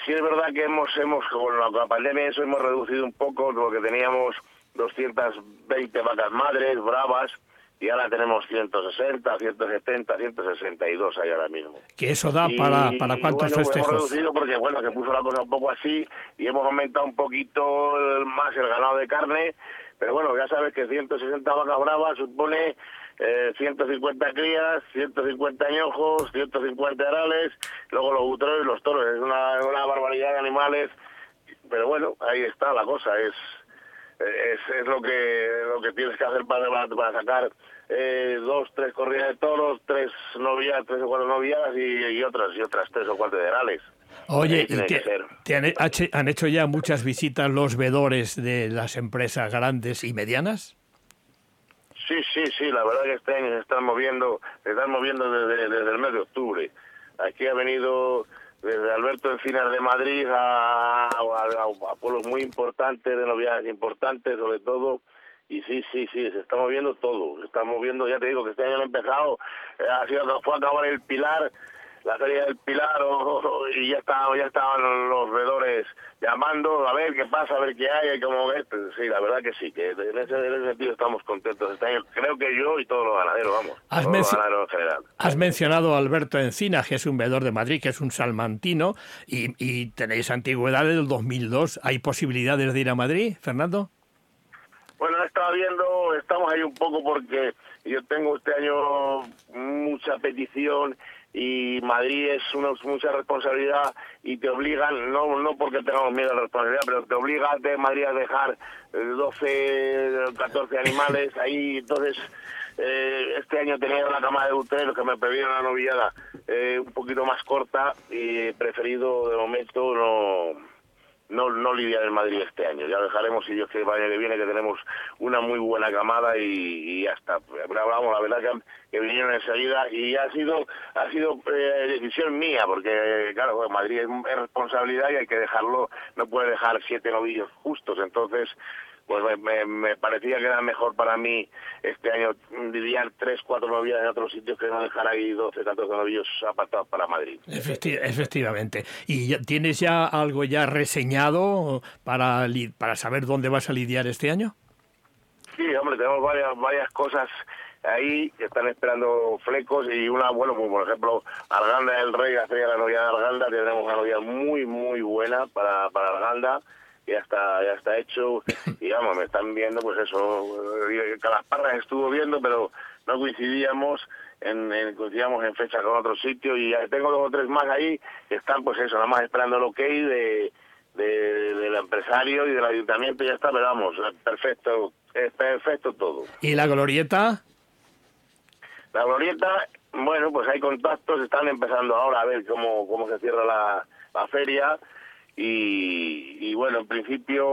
Sí es verdad que hemos, hemos con la pandemia eso hemos reducido un poco, porque teníamos 220 vacas madres, bravas, y ahora tenemos 160, 170, 162 ahí ahora mismo. ¿Que eso da para, para cuántos bueno, festejos? Hemos reducido porque, bueno, se puso la cosa un poco así y hemos aumentado un poquito más el ganado de carne, pero bueno, ya sabes que 160 vacas bravas supone eh, 150 crías, 150 añojos, 150 arales, luego los butrones y los toros, es una, una barbaridad de animales, pero bueno, ahí está la cosa, es es, es lo que lo que tienes que hacer para, para sacar eh, dos, tres corridas de toros, tres novias, tres o cuatro novias y, otras y otras tres o cuatro federales. Oye, te, han, han, hecho ya muchas visitas los vedores de las empresas grandes y medianas? Sí, sí, sí, la verdad que este año se están moviendo, se están moviendo desde, desde el mes de octubre. Aquí ha venido desde Alberto Encinas de Madrid a, pueblos muy importantes, de novedades importantes sobre todo, y sí, sí, sí, se está moviendo todo, se está moviendo, ya te digo que este año ha empezado, eh, ha sido, fue a acabar el Pilar, la feria del Pilar (laughs) y ya estaban, ya estaban los vedores llamando a ver qué pasa, a ver qué hay, y como ves, pues, sí, la verdad que sí, que en ese, sentido estamos contentos este año, creo que yo y todos los ganaderos, vamos, has todos los ganaderos en general. Has mencionado a Alberto Encina, que es un vedor de Madrid, que es un salmantino, y, y tenéis antigüedad del 2002, ¿hay posibilidades de ir a Madrid, Fernando? Bueno, estaba viendo, estamos ahí un poco porque yo tengo este año mucha petición y Madrid es una mucha responsabilidad y te obligan, no no porque tengamos miedo a la responsabilidad, pero te obliga de Madrid a dejar 12, eh, 14 animales ahí, entonces eh, este año tenía una cama de uteros que me pedían la novillada eh, un poquito más corta y preferido de momento no no, no lidiar en Madrid este año. Ya dejaremos, si Dios quiere, el año que viene, que tenemos una muy buena camada y, y ya está. Vamos, la verdad que, que, vinieron enseguida y ha sido ha sido eh, decisión mía, porque, claro, Madrid es, responsabilidad y hay que dejarlo, no puede dejar siete novillos justos. Entonces, pues me, me, parecía que era mejor para mí este año lidiar tres, cuatro novias en otros sitios que no dejar ahí 12, 14 novios apartados para Madrid. efectivamente. ¿Y tienes ya algo ya reseñado para, para saber dónde vas a lidiar este año? Sí, hombre, tenemos varias, varias cosas ahí que están esperando flecos y una, bueno, pues por ejemplo, Arganda del Rey, hace la novia de Arganda, tenemos una novia muy, muy buena para, para Arganda ya está ya está hecho. Y vamos me están viendo pues eso parras estuvo viendo pero no coincidíamos en, coincidíamos en fecha con otro sitio. Y ya tengo dos o tres más ahí que están pues eso nada más esperando el ok de, del empresario y del ayuntamiento y ya está pero vamos perfecto es perfecto todo. Y la glorieta la glorieta bueno pues hay contactos están empezando ahora a ver cómo cómo se cierra la, la feria y, bueno, en principio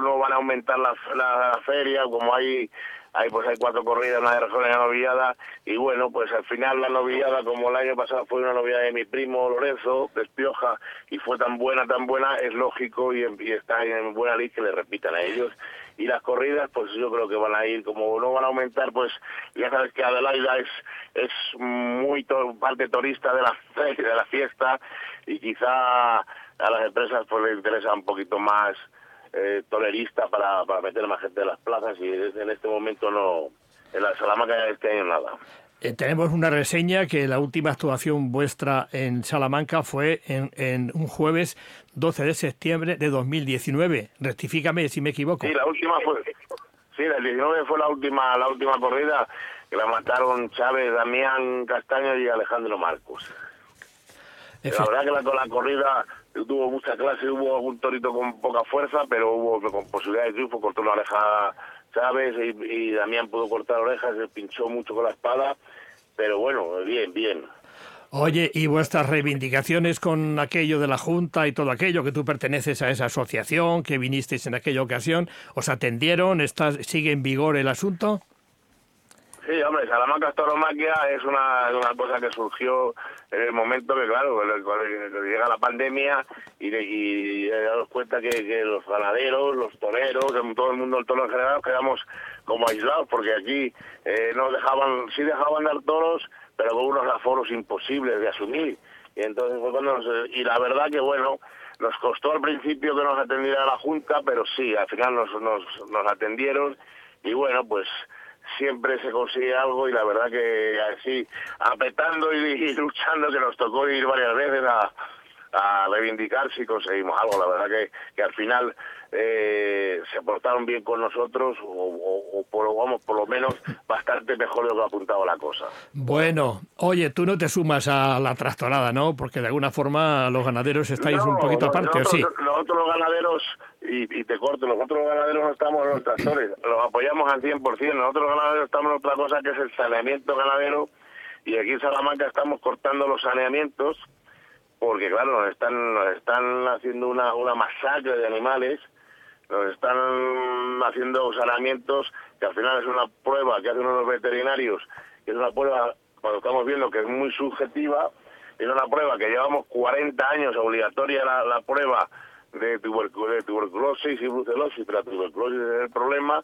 no van a aumentar la, la feria, como hay hay pues hay cuatro corridas, una de y una novillada, y bueno, pues al final la novillada, como el año pasado fue una novillada de mi primo Lorenzo, de Espioja, y fue tan buena, tan buena, es lógico y, está en buena ley que le repitan a ellos. Y las corridas, pues yo creo que van a ir, como no van a aumentar, pues ya sabes que Adelaida es, es muy parte turista de la, (laughs) de la fiesta, y quizá a las empresas pues les interesa un poquito más eh, tolerista para, para meter más gente en las plazas y en este momento no, en la Salamanca este año nada. Eh, tenemos una reseña que la última actuación vuestra en Salamanca fue en, en, un jueves 12 de septiembre de 2019. Rectifícame si me equivoco. Sí, la última fue. Sí, el 19 fue la última, la última corrida que la mataron Chávez, Damián Castaño y Alejandro Marcos. La verdad que la, la corrida tuvo mucha clase, hubo algún torito con poca fuerza, pero hubo con posibilidad de triunfo, cortó la oreja Chávez y, Damián pudo cortar orejas, se pinchó mucho con la espada, pero bueno, bien, bien. Oye, ¿y vuestras reivindicaciones con aquello de la Junta y todo aquello, que tú perteneces a esa asociación, que vinisteis en aquella ocasión, os atendieron? ¿Está, ¿Sigue en vigor el asunto? Sí, hombre, Salamanca Tauromaquia es una, una cosa que surgió en el momento que, claro, llega la pandemia y, y, damos cuenta que, los ganaderos, los toreros, todo el mundo del toro en general, quedamos como aislados, porque aquí eh, no dejaban, sí dejaban dar toros, pero con unos aforos imposibles de asumir. Y entonces fue cuando y la verdad que, bueno, nos costó al principio que nos atendiera la Junta, pero sí, al final nos, nos, nos atendieron y bueno, pues siempre se consigue algo y la verdad que así, apretando y, luchando, que nos tocó ir varias veces a, a reivindicar si conseguimos algo. La verdad que, que al final eh, se portaron bien con nosotros o, por, vamos, por lo menos bastante mejor de lo que ha apuntado la cosa. Bueno, oye, tú no te sumas a la trastorada, ¿no? Porque de alguna forma los ganaderos estáis un poquito aparte, ¿o sí? Nosotros los ganaderos, y, y, te corto, nosotros los ganaderos no estamos en los tractores, (clears throat) los apoyamos al 100%, nosotros los ganaderos estamos en otra cosa que es el saneamiento ganadero y aquí en Salamanca estamos cortando los saneamientos porque claro, nos están, nos están haciendo una, una masacre de animales nos están haciendo saneamientos que al final es una prueba que hacen unos veterinarios, que es una prueba, cuando estamos viendo que es muy subjetiva, es una prueba que llevamos 40 años obligatoria la, la prueba de, tuberculosis y brucelosis, la tuberculosis es el problema,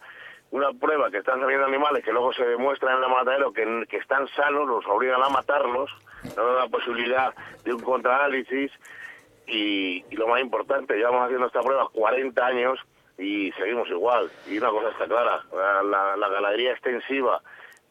una prueba que están saliendo animales que luego se demuestra en el matadero que, que están sanos, los obligan a matarlos, no da la posibilidad de un contraanálisis y, y, lo más importante, llevamos haciendo esta prueba 40 años y seguimos igual. Y una cosa está clara, la, la ganadería extensiva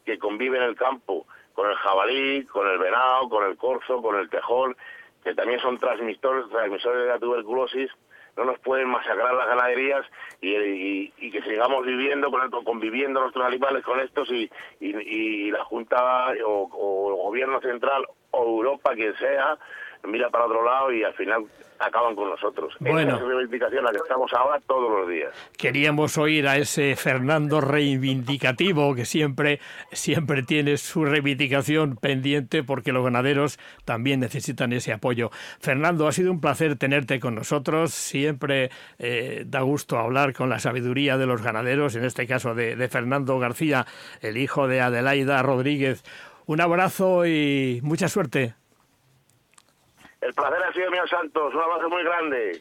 que convive en el campo con el jabalí, con el venado, con el corzo, con el tejón, que también son transmisores, transmisores de la tuberculosis, no nos pueden masacrar las ganaderías y, que sigamos viviendo, con conviviendo nuestros animales con estos y, y la Junta o, o, el Gobierno Central o Europa, quien sea, mira para otro lado y al final acaban con nosotros. Bueno, Esa es reivindicación la que estamos ahora todos los días. Queríamos oír a ese Fernando reivindicativo que siempre, siempre tiene su reivindicación pendiente porque los ganaderos también necesitan ese apoyo. Fernando, ha sido un placer tenerte con nosotros. Siempre eh, da gusto hablar con la sabiduría de los ganaderos, en este caso de, de Fernando García, el hijo de Adelaida Rodríguez. Un abrazo y mucha suerte. El placer ha sido mío, Santos. Un abrazo muy grande.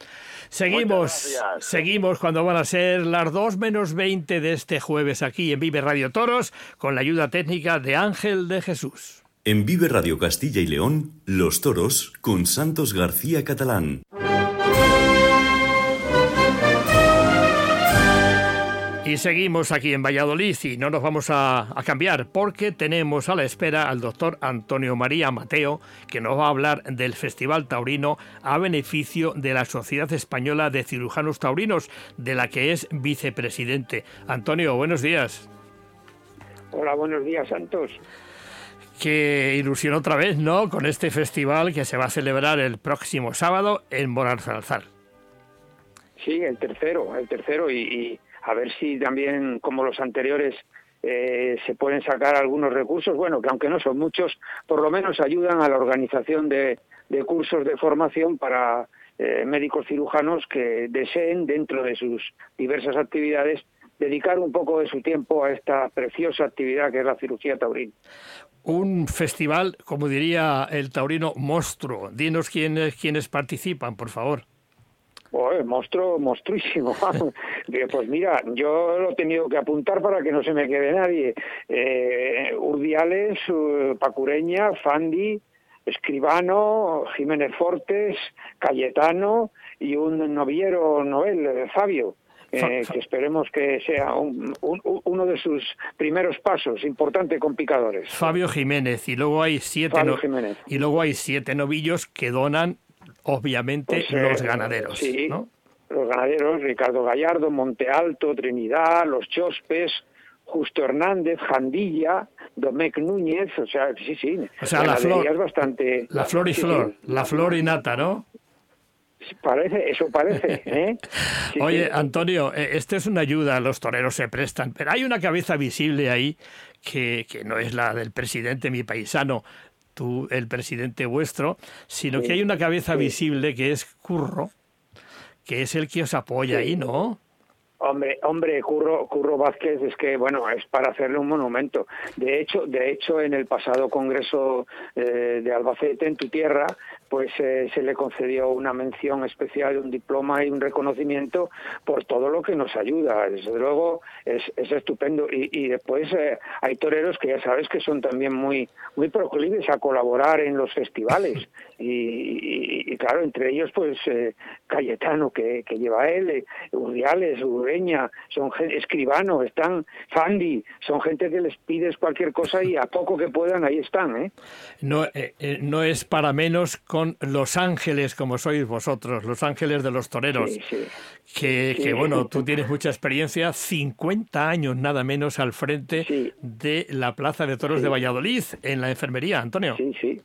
Seguimos, seguimos cuando van a ser las 2 menos 20 de este jueves aquí en Vive Radio Toros con la ayuda técnica de Ángel de Jesús. En Vive Radio Castilla y León, Los Toros con Santos García Catalán. Y seguimos aquí en Valladolid y no nos vamos a, cambiar porque tenemos a la espera al doctor Antonio María Mateo que nos va a hablar del Festival Taurino a beneficio de la Sociedad Española de Cirujanos Taurinos, de la que es vicepresidente. Antonio, buenos días. Hola, buenos días, Santos. Qué ilusión otra vez, ¿no? Con este festival que se va a celebrar el próximo sábado en Morarzalzar. Sí, el tercero, el tercero y a ver si también, como los anteriores, eh, se pueden sacar algunos recursos, bueno, que aunque no son muchos, por lo menos ayudan a la organización de, cursos de formación para eh, médicos cirujanos que deseen, dentro de sus diversas actividades, dedicar un poco de su tiempo a esta preciosa actividad que es la cirugía taurina. Un festival, como diría el taurino, monstruo. Dinos quiénes, quiénes participan, por favor. Oh, monstruo, monstruísimo. (laughs) pues mira, yo lo he tenido que apuntar para que no se me quede nadie. Eh, Urdiales, Pacureña, Fandi, Escribano, Jiménez Fortes, Cayetano y un noviero Noel, Fabio. Eh, que esperemos que sea uno de sus primeros pasos, importante con picadores. Fabio Jiménez y luego hay siete y luego hay siete novillos que donan obviamente pues, los eh, ganaderos. Sí, los ganaderos, Ricardo Gallardo, Monte Alto, Trinidad, Los Chospes, Justo Hernández, Jandilla, Domecq Núñez, o sea, sí, sí. O sea, la flor, es bastante... La flor y flor, la flor y nata, ¿no? Parece, eso parece. ¿eh? (laughs) Oye, Antonio, eh, esta es una ayuda, los toreros se prestan, pero hay una cabeza visible ahí que, que no es la del presidente, mi paisano, tú, el presidente vuestro, sino que hay una cabeza visible que es Curro, que es el que os apoya ahí, ¿no? Hombre, hombre, Curro, Curro Vázquez es que bueno es para hacerle un monumento. De hecho, de hecho, en el pasado congreso eh, de Albacete, en tu tierra, pues eh, se le concedió una mención especial, un diploma y un reconocimiento por todo lo que nos ayuda. Desde luego es, es estupendo. Y, y después eh, hay toreros que ya sabes que son también muy muy proclives a colaborar en los festivales. (laughs) Y, claro, entre ellos pues eh, Cayetano que, que lleva él, Urdiales, Ureña, son escribano, están Fandi, son gente que les pides cualquier cosa y a poco que puedan ahí están. ¿eh? No, no es para menos con Los Ángeles, como sois vosotros, Los Ángeles de los Toreros. Que, bueno, tú tienes mucha experiencia, 50 años nada menos al frente de la Plaza de Toros de Valladolid, en la enfermería, Antonio. Sí, sí.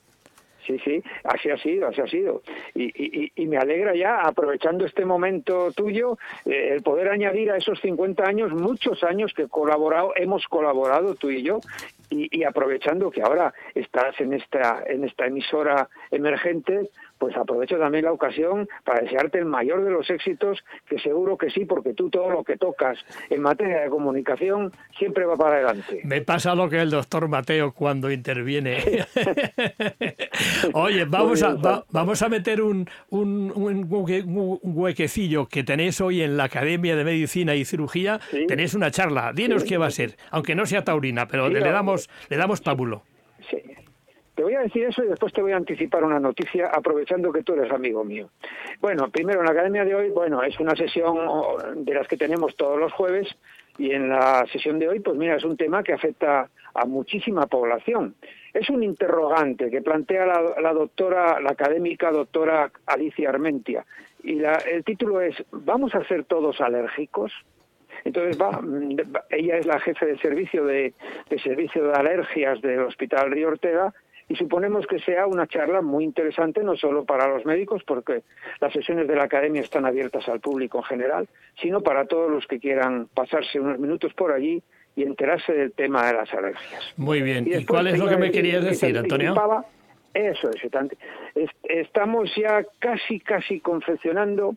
Sí, sí, así ha sido, así ha sido. Y, y, me alegra ya, aprovechando este momento tuyo, eh, el poder añadir a esos 50 años muchos años que colaborado, hemos colaborado tú y yo, y, aprovechando que ahora estás en esta, en esta emisora emergente, pues aprovecho también la ocasión para desearte el mayor de los éxitos, que seguro que sí, porque tú todo lo que tocas en materia de comunicación siempre va para adelante. Me pasa lo que el doctor Mateo cuando interviene. (laughs) Oye, vamos a, vamos a meter un, un, un, huequecillo que tenéis hoy en la Academia de Medicina y Cirugía. Tenéis una charla. Dinos qué va a ser, aunque no sea taurina, pero le, damos, le damos pábulo. Sí. Te voy a decir eso y después te voy a anticipar una noticia aprovechando que tú eres amigo mío. Bueno, primero en la academia de hoy, bueno, es una sesión de las que tenemos todos los jueves y en la sesión de hoy, pues mira, es un tema que afecta a muchísima población. Es un interrogante que plantea la, doctora, la académica doctora Alicia Armentia. Y la, el título es, ¿vamos a ser todos alérgicos? Entonces va, ella es la jefe de servicio de, de servicio de alergias del Hospital Río Ortega y suponemos que sea una charla muy interesante no solo para los médicos, porque las sesiones de la academia están abiertas al público en general, sino para todos los que quieran pasarse unos minutos por allí y enterarse del tema de las alergias. Muy bien. ¿Y, cuál es lo que me querías decir, Antonio? Eso es, estamos ya casi, casi confeccionando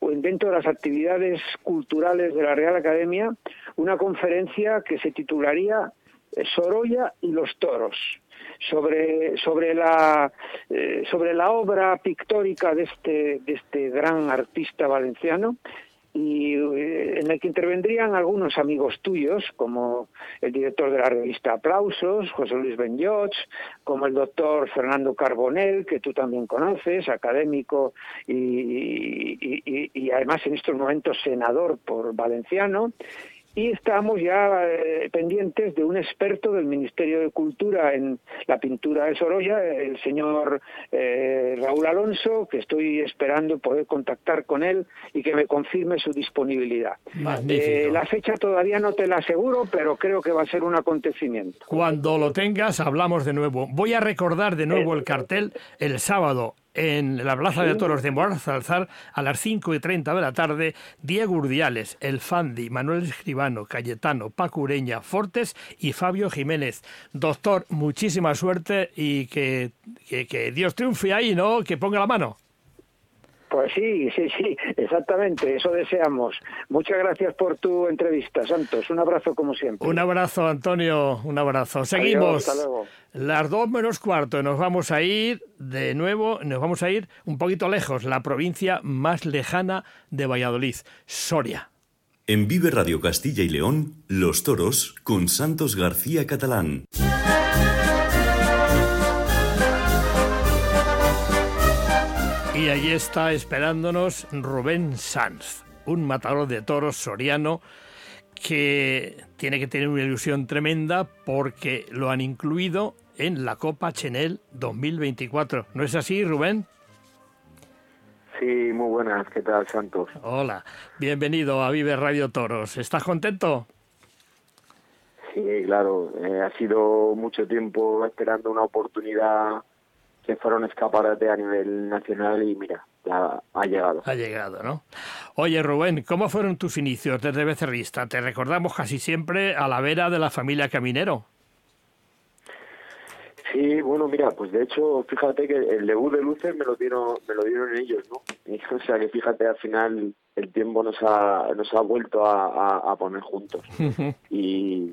dentro de las actividades culturales de la Real Academia una conferencia que se titularía Sorolla y los toros sobre, sobre la, eh, sobre la obra pictórica de este, de este gran artista valenciano. Y eh, en el que intervendrían algunos amigos tuyos, como el director de la revista Aplausos, José Luis Benyoch, como el doctor Fernando Carbonell, que tú también conoces, académico y, y además en estos momentos senador por Valenciano, y estamos ya eh, pendientes de un experto del Ministerio de Cultura en la pintura de Sorolla, el señor eh, Raúl Alonso, que estoy esperando poder contactar con él y que me confirme su disponibilidad. Eh, la fecha todavía no te la aseguro, pero creo que va a ser un acontecimiento. Cuando lo tengas, hablamos de nuevo. Voy a recordar de nuevo el cartel el sábado en la Plaza de Toros de Morazalzar a las 5 y 30 de la tarde, Diego Urdiales, El Fandi, Manuel Escribano, Cayetano, Paco Ureña, Fortes y Fabio Jiménez. Doctor, muchísima suerte y que, que, que Dios triunfe ahí, ¿no? Que ponga la mano. Pues sí, sí, sí, exactamente, eso deseamos. Muchas gracias por tu entrevista, Santos. Un abrazo como siempre. Un abrazo, Antonio, un abrazo. Seguimos. hasta luego. Las dos menos cuarto, nos vamos a ir de nuevo, nos vamos a ir un poquito lejos, la provincia más lejana de Valladolid, Soria. En Vive Radio Castilla y León, Los Toros con Santos García Catalán. Y allí está esperándonos Rubén Sanz, un matador de toros soriano que tiene que tener una ilusión tremenda porque lo han incluido en la Copa Chenel 2024. ¿No es así, Rubén? Sí, muy buenas. ¿Qué tal, Santos? Hola, bienvenido a Vive Radio Toros. ¿Estás contento? Sí, claro. Eh, ha sido mucho tiempo esperando una oportunidad que fueron escaparate a nivel nacional y mira, ha llegado. Ha llegado, ¿no? Oye, Rubén, ¿cómo fueron tus inicios desde becerrista? Te recordamos casi siempre a la vera de la familia Caminero. Sí, bueno, mira, pues de hecho, fíjate que el debut de Luces me lo dieron, me lo dieron ellos, ¿no? (laughs) o sea que fíjate, al final el tiempo nos ha, nos ha vuelto a, poner juntos. (laughs) y,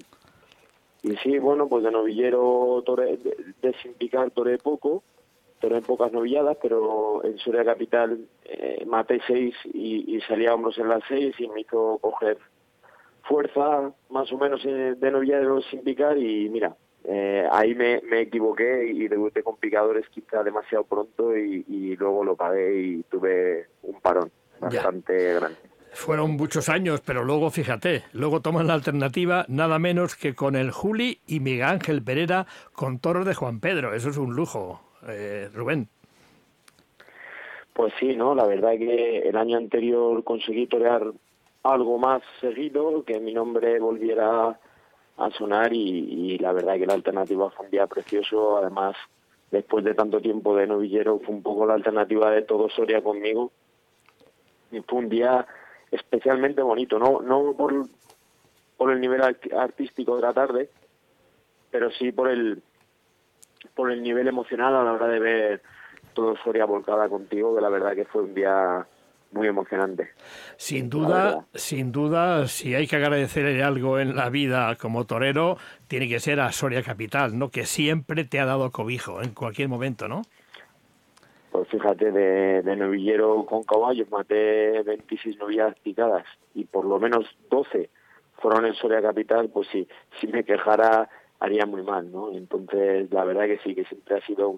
y sí, bueno, pues de novillero de, de, sin picar toré poco, en pocas novilladas, pero en Soria Capital eh, maté seis y, y a hombros en las seis y me hizo coger fuerza más o menos eh, de novillados sin picar y mira, eh, ahí me, equivoqué y debuté con picadores quizá demasiado pronto y, luego lo pagué y tuve un parón bastante grande. Fueron muchos años, pero luego fíjate, luego toman la alternativa nada menos que con el Juli y Miguel Ángel Pereira con toros de Juan Pedro. Eso es un lujo eh, Rubén. Pues sí, ¿no? La verdad que el año anterior conseguí torear algo más seguido, que mi nombre volviera a sonar y, la verdad que la alternativa fue un día precioso. Además, después de tanto tiempo de novillero, fue un poco la alternativa de todo Soria conmigo. Y fue un día especialmente bonito, no, no por, por el nivel artístico de la tarde, pero sí por el, por el nivel emocional a la hora de ver todo Soria volcada contigo, que la verdad que fue un día muy emocionante. Sin duda, sin duda, si hay que agradecerle algo en la vida como torero, tiene que ser a Soria Capital, ¿no? Que siempre te ha dado cobijo en cualquier momento, ¿no? Pues fíjate, de, de novillero con caballos maté 26 novilladas picadas y por lo menos 12 fueron en Soria Capital, pues sí, si me quejara haría muy mal, ¿no? Entonces, la verdad que sí, que siempre ha sido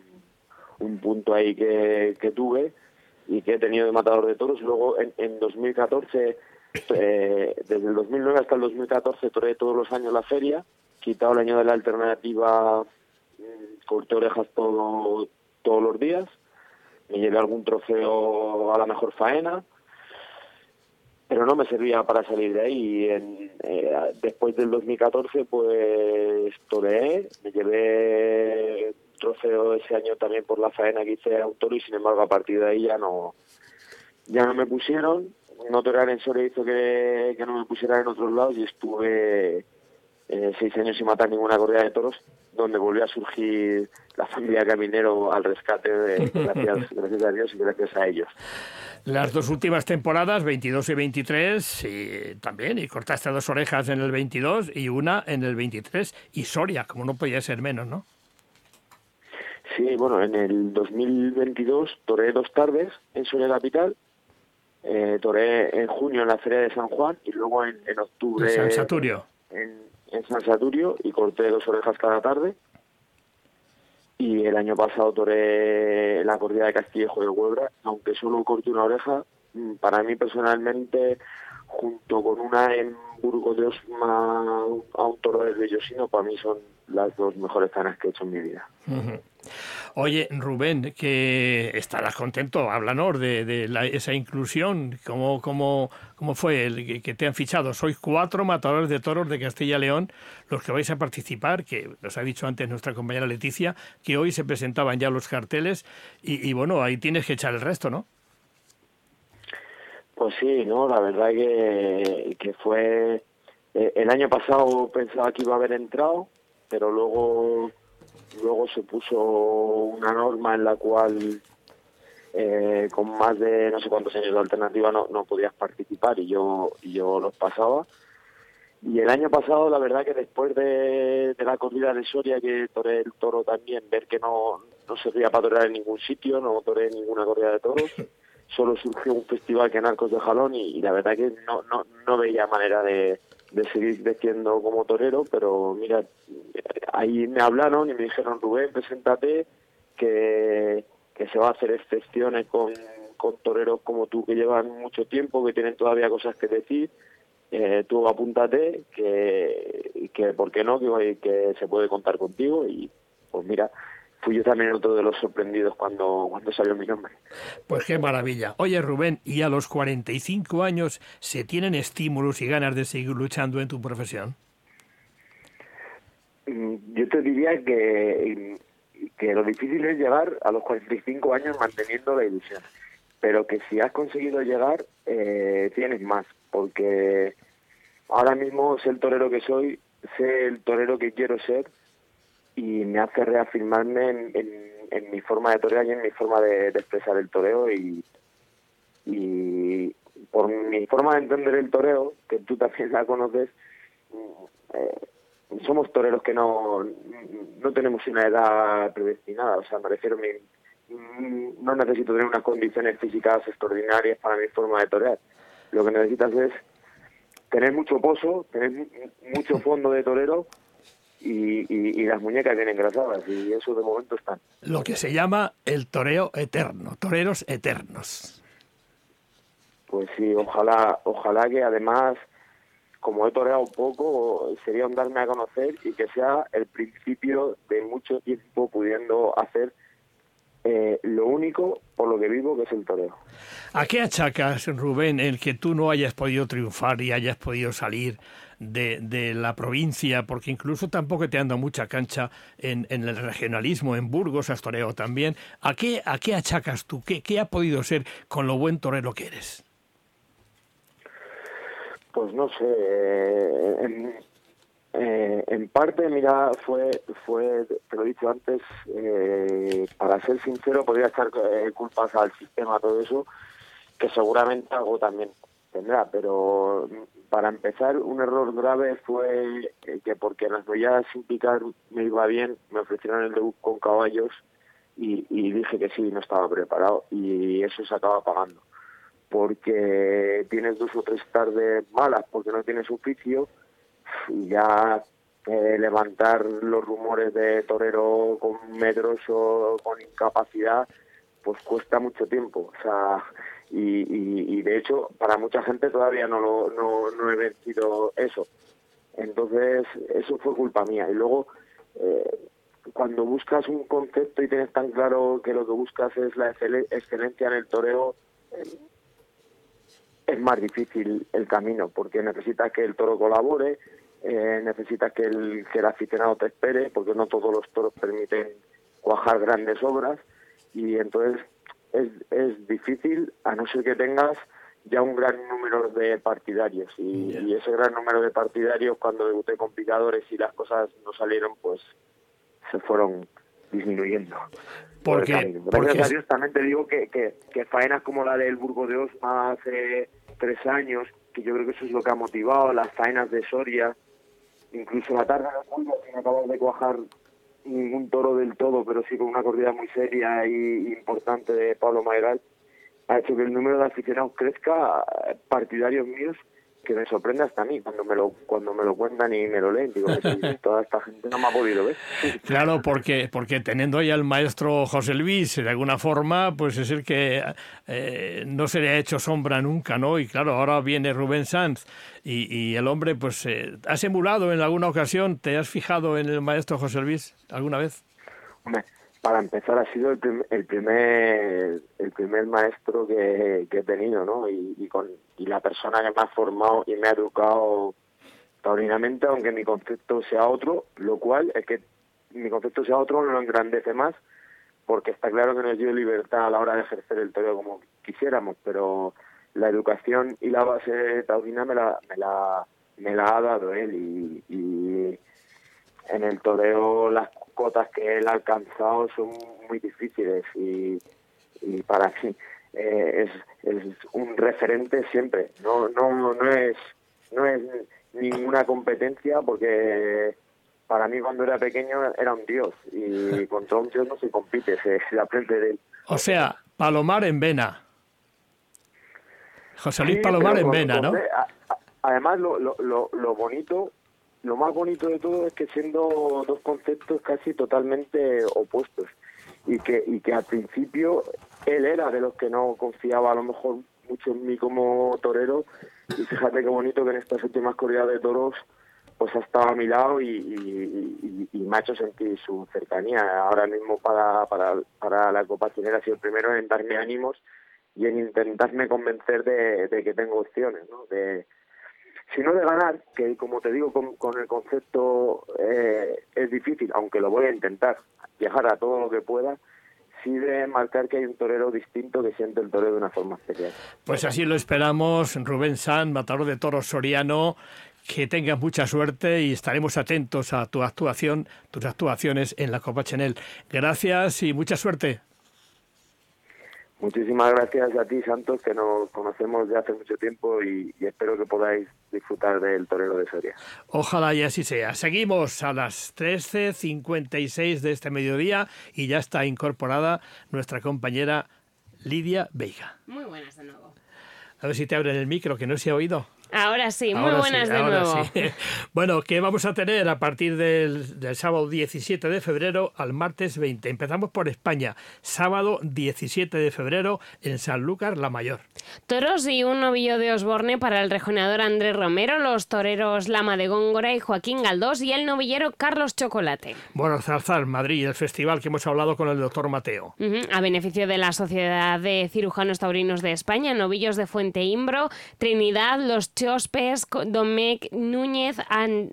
un, punto ahí que, tuve y que he tenido de matador de toros. Luego, en, en 2014, eh, desde el 2009 hasta el 2014, toré todos los años la feria, quitado el año de la alternativa, mm, corté orejas todo, todos los días, me llevé algún trofeo a la mejor faena, pero no me servía para salir de ahí. Y en, eh, después del 2014, pues toreé, me llevé trofeo ese año también por la faena que hice a un toro y sin embargo a partir de ahí ya no ya no me pusieron. No torear en Soria hizo que, que no me pusieran en otros lados y estuve eh, seis años sin matar ninguna corrida de toros, donde volvió a surgir la familia Caminero al rescate, de, gracias, (laughs) gracias a Dios y gracias a ellos. Las dos últimas temporadas, 22 y 23, y también, y cortaste dos orejas en el 22 y una en el 23, y Soria, como no podía ser menos, ¿no? Sí, bueno, en el 2022 toré dos tardes en Soria Capital. Eh, toré en junio en la Feria de San Juan y luego en, en octubre San Saturio. En, en San Saturio y corté dos orejas cada tarde. Y el año pasado toré la corrida de Castillejo de Huebra, aunque solo corté una oreja, mm, para mí personalmente, junto con una en Burgos de Osma a un toro de Bellosino, para mí son las dos mejores faenas que he hecho en mi vida. Oye, Rubén, que estarás contento, háblanos de, de la- esa inclusión, ¿cómo, fue el que- te han fichado? Sois cuatro matadores de toros de Castilla y León los que vais a participar, que nos ha dicho antes nuestra compañera Leticia, que hoy se presentaban ya los carteles y, y bueno, ahí tienes que echar el resto, ¿no? Pues sí, no, la verdad que, que fue... eh, el año pasado pensaba que iba a haber entrado, pero luego, luego se puso una norma en la cual eh, con más de no sé cuántos años de alternativa no, no podías participar y yo, yo los pasaba. Y el año pasado, la verdad que después de, la corrida de Soria, que toré el toro también, ver que no, no servía para torear en ningún sitio, no toré ninguna corrida de toros, solo surgió un festival que en Arcos de Jalón y, y la verdad que no, no, no veía manera de, de seguir creciendo como torero, pero mira, ahí me hablaron y me dijeron, Rubén, preséntate, que, que se va a hacer excepciones con, con toreros como tú que llevan mucho tiempo, que tienen todavía cosas que decir, eh, tú apúntate, que, que por qué no, que, que se puede contar contigo y pues mira, fui yo también otro de los sorprendidos cuando, cuando salió mi nombre. Pues qué maravilla. Oye, Rubén, ¿y a los 45 años se tienen estímulos y ganas de seguir luchando en tu profesión? Mm, Yo te diría que, que lo difícil es llegar a los 45 años manteniendo la ilusión, pero que si has conseguido llegar, eh, tienes más, porque ahora mismo sé el torero que soy, sé el torero que quiero ser y me hace reafirmarme en, en- mi forma de torear y en mi forma de, de expresar el toreo. Y, y por mi forma de entender el toreo, que tú también la conoces, mm, eh, somos toreros que no, no tenemos una edad predestinada, o sea, me refiero, mi, no necesito tener unas condiciones físicas extraordinarias para mi forma de torear. Lo que necesitas es tener mucho pozo, tener mu- mucho (laughs) fondo de torero y, y- y las muñecas bien engrasadas, y eso de momento están. Lo que se llama el toreo eterno, toreros eternos. Pues sí, ojalá, ojalá que además, como he toreado poco, sería un darme a conocer y que sea el principio de mucho tiempo pudiendo hacer eh, lo único por lo que vivo, que es el toreo. ¿A qué achacas, Rubén, el que tú no hayas podido triunfar y hayas podido salir de, la provincia? Porque incluso tampoco te han dado mucha cancha en, el regionalismo, en Burgos has toreado también. ¿A qué, ¿A qué achacas tú? ¿Qué, ¿Qué ha podido ser con lo buen torero que eres? Pues no sé, eh, en, eh, en parte, mira, fue, fue, te lo he dicho antes, eh, para ser sincero, podría echar eh, culpas al sistema, todo eso, que seguramente algo también tendrá, pero para empezar, un error grave fue eh, que porque las novilladas sin picar me iba bien, me ofrecieron el debut con caballos y, y dije que sí, no estaba preparado y eso se acaba pagando porque tienes dos o tres tardes malas porque no tienes oficio y ya eh, levantar los rumores de torero con metros o con incapacidad pues cuesta mucho tiempo o sea y, y, y de hecho para mucha gente todavía no lo no, no he vencido eso. Entonces eso fue culpa mía. Y luego eh, cuando buscas un concepto y tienes tan claro que lo que buscas es la excel- excelencia en el toreo eh, es más difícil el camino porque necesitas que el toro colabore, eh, necesitas que el, que el aficionado te espere porque no todos los toros permiten cuajar grandes obras y entonces es, es difícil a no ser que tengas ya un gran número de partidarios y, y ese gran número de partidarios cuando debuté con picadores y las cosas no salieron pues se fueron disminuyendo Porque, camino. porque Gracias a Dios también te digo que, que, que faenas como la del Burgo de Osma hace tres años, que yo creo que eso es lo que ha motivado, las faenas de Soria, incluso la tarde de Julio, sin acabar de cuajar ningún toro del todo, pero sí con una corrida muy seria y importante de Pablo Mayoral, ha hecho que el número de aficionados crezca, partidarios míos, que me sorprende hasta a mí cuando me lo cuando me lo cuentan y me lo leen digo (laughs) toda esta gente no me ha podido ver (laughs) claro porque porque teniendo ahí al maestro José Luis de alguna forma pues es el que eh, no se le ha hecho sombra nunca no y claro ahora viene Rubén Sanz y, y el hombre pues eh, has emulado en alguna ocasión te has fijado en el maestro José Luis alguna vez Hombre, para empezar ha sido el, el primer el primer maestro que, he tenido no y, y, con y la persona que me ha formado y me ha educado taurinamente aunque mi concepto sea otro lo cual es que mi concepto sea otro lo engrandece más porque está claro que nos dio libertad a la hora de ejercer el toreo como quisiéramos pero la educación y la base taurina me la me la me la ha dado él y, y en el toreo las cotas que él ha alcanzado son muy difíciles y, y para mí eh, es, es un referente siempre. No, no, no es no es ninguna competencia porque para mí cuando era pequeño era un dios y (laughs) contra un dios no se compite, se, se aprende de él. O sea, Palomar en vena. José Luis sí, Palomar en vena, ¿no? Además, lo, lo, lo, lo bonito lo más bonito de todo es que siendo dos conceptos casi totalmente opuestos y que y que al principio él era de los que no confiaba a lo mejor mucho en mí como torero y fíjate qué bonito que en estas últimas corridas de toros pues ha estado a mi lado y, y, y, y me ha hecho sentir su cercanía ahora mismo para, para, para la Copa Cinera ha sido el primero en darme ánimos y en intentarme convencer de, de que tengo opciones ¿no? de sino de ganar, que como te digo, con, el concepto eh, es difícil, aunque lo voy a intentar, viajar a todo lo que pueda, sí de marcar que hay un torero distinto que siente el torero de una forma especial. Pues así lo esperamos, Rubén San, matador de toros soriano, que tengas mucha suerte y estaremos atentos a tu actuación, tus actuaciones en la Copa Chanel. Gracias y mucha suerte. Muchísimas gracias a ti, Santos, que nos conocemos de hace mucho tiempo y, y, espero que podáis disfrutar del torero de Soria. Ojalá y así sea. Seguimos a las 13.56 de este mediodía y ya está incorporada nuestra compañera Lidia Veiga. Muy buenas de nuevo. A ver si te abren el micro, que no se ha oído. Ahora sí, muy ahora buenas sí, de ahora nuevo. Sí. (laughs) Bueno, ¿qué vamos a tener a partir del, del, sábado 17 de febrero al martes 20? Empezamos por España, sábado 17 de febrero en Sanlúcar la Mayor. Toros y un novillo de Osborne para el rejoneador Andrés Romero, los toreros Lama de Góngora y Joaquín Galdós y el novillero Carlos Chocolate. Bueno, Zarzal, Madrid, el festival que hemos hablado con el doctor Mateo. Uh -huh. A beneficio de la Sociedad de Cirujanos Taurinos de España, novillos de Fuente Imbro, Trinidad, los Chospes, Domecq, Núñez,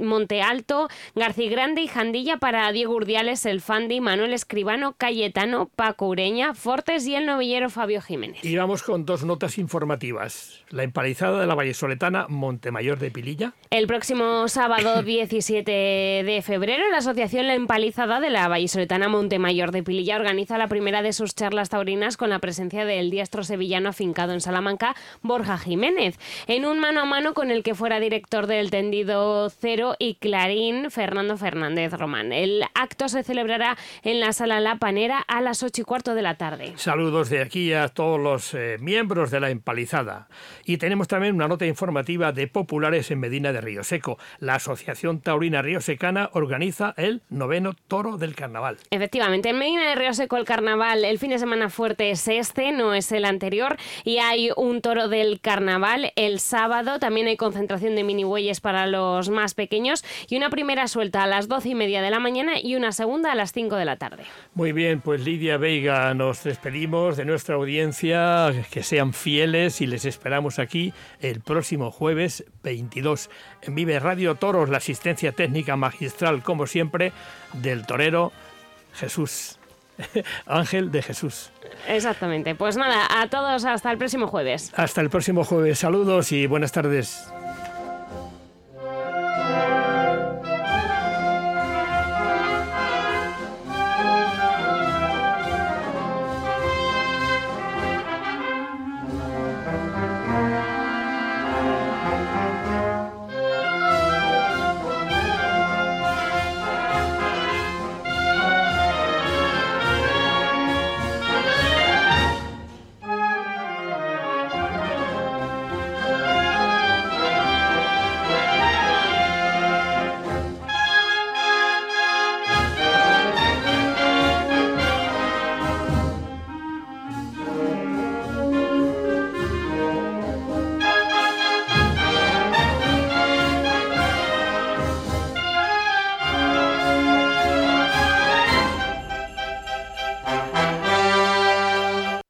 Monte Alto, García Grande y Jandilla para Diego Urdiales, el Fandi, Manuel Escribano, Cayetano, Paco Ureña, Fortes y el novillero Fabio Jiménez. Y vamos con dos notas informativas. La empalizada de la Vallesoletana Montemayor de Pililla. El próximo sábado (coughs) 17 de febrero, la Asociación La Empalizada de la Vallesoletana Montemayor de Pililla organiza la primera de sus charlas taurinas con la presencia del diestro sevillano afincado en Salamanca, Borja Jiménez. En un mano a mano con el que fuera director del tendido Cero y Clarín, Fernando Fernández Román. El acto se celebrará en la sala La Panera a las ocho y cuarto de la tarde. Saludos de aquí a todos los eh, miembros de la empalizada. Y tenemos también una nota informativa de populares en Medina de Río Seco. La Asociación Taurina Río Secana organiza el noveno toro del carnaval. Efectivamente, en Medina de Río Seco el carnaval, el fin de semana fuerte es este, no es el anterior, y hay un toro del carnaval el sábado también hay concentración de mini bueyes para los más pequeños y una primera suelta a las doce y media de la mañana y una segunda a las 5 de la tarde. Muy bien, pues Lidia Veiga, nos despedimos de nuestra audiencia, que sean fieles y les esperamos aquí el próximo jueves 22 en Vive Radio Toros, la asistencia técnica magistral, como siempre, del torero Jesús. (laughs) Ángel de Jesús. Exactamente. Pues nada, a todos hasta el próximo jueves. Hasta el próximo jueves. Saludos y buenas tardes.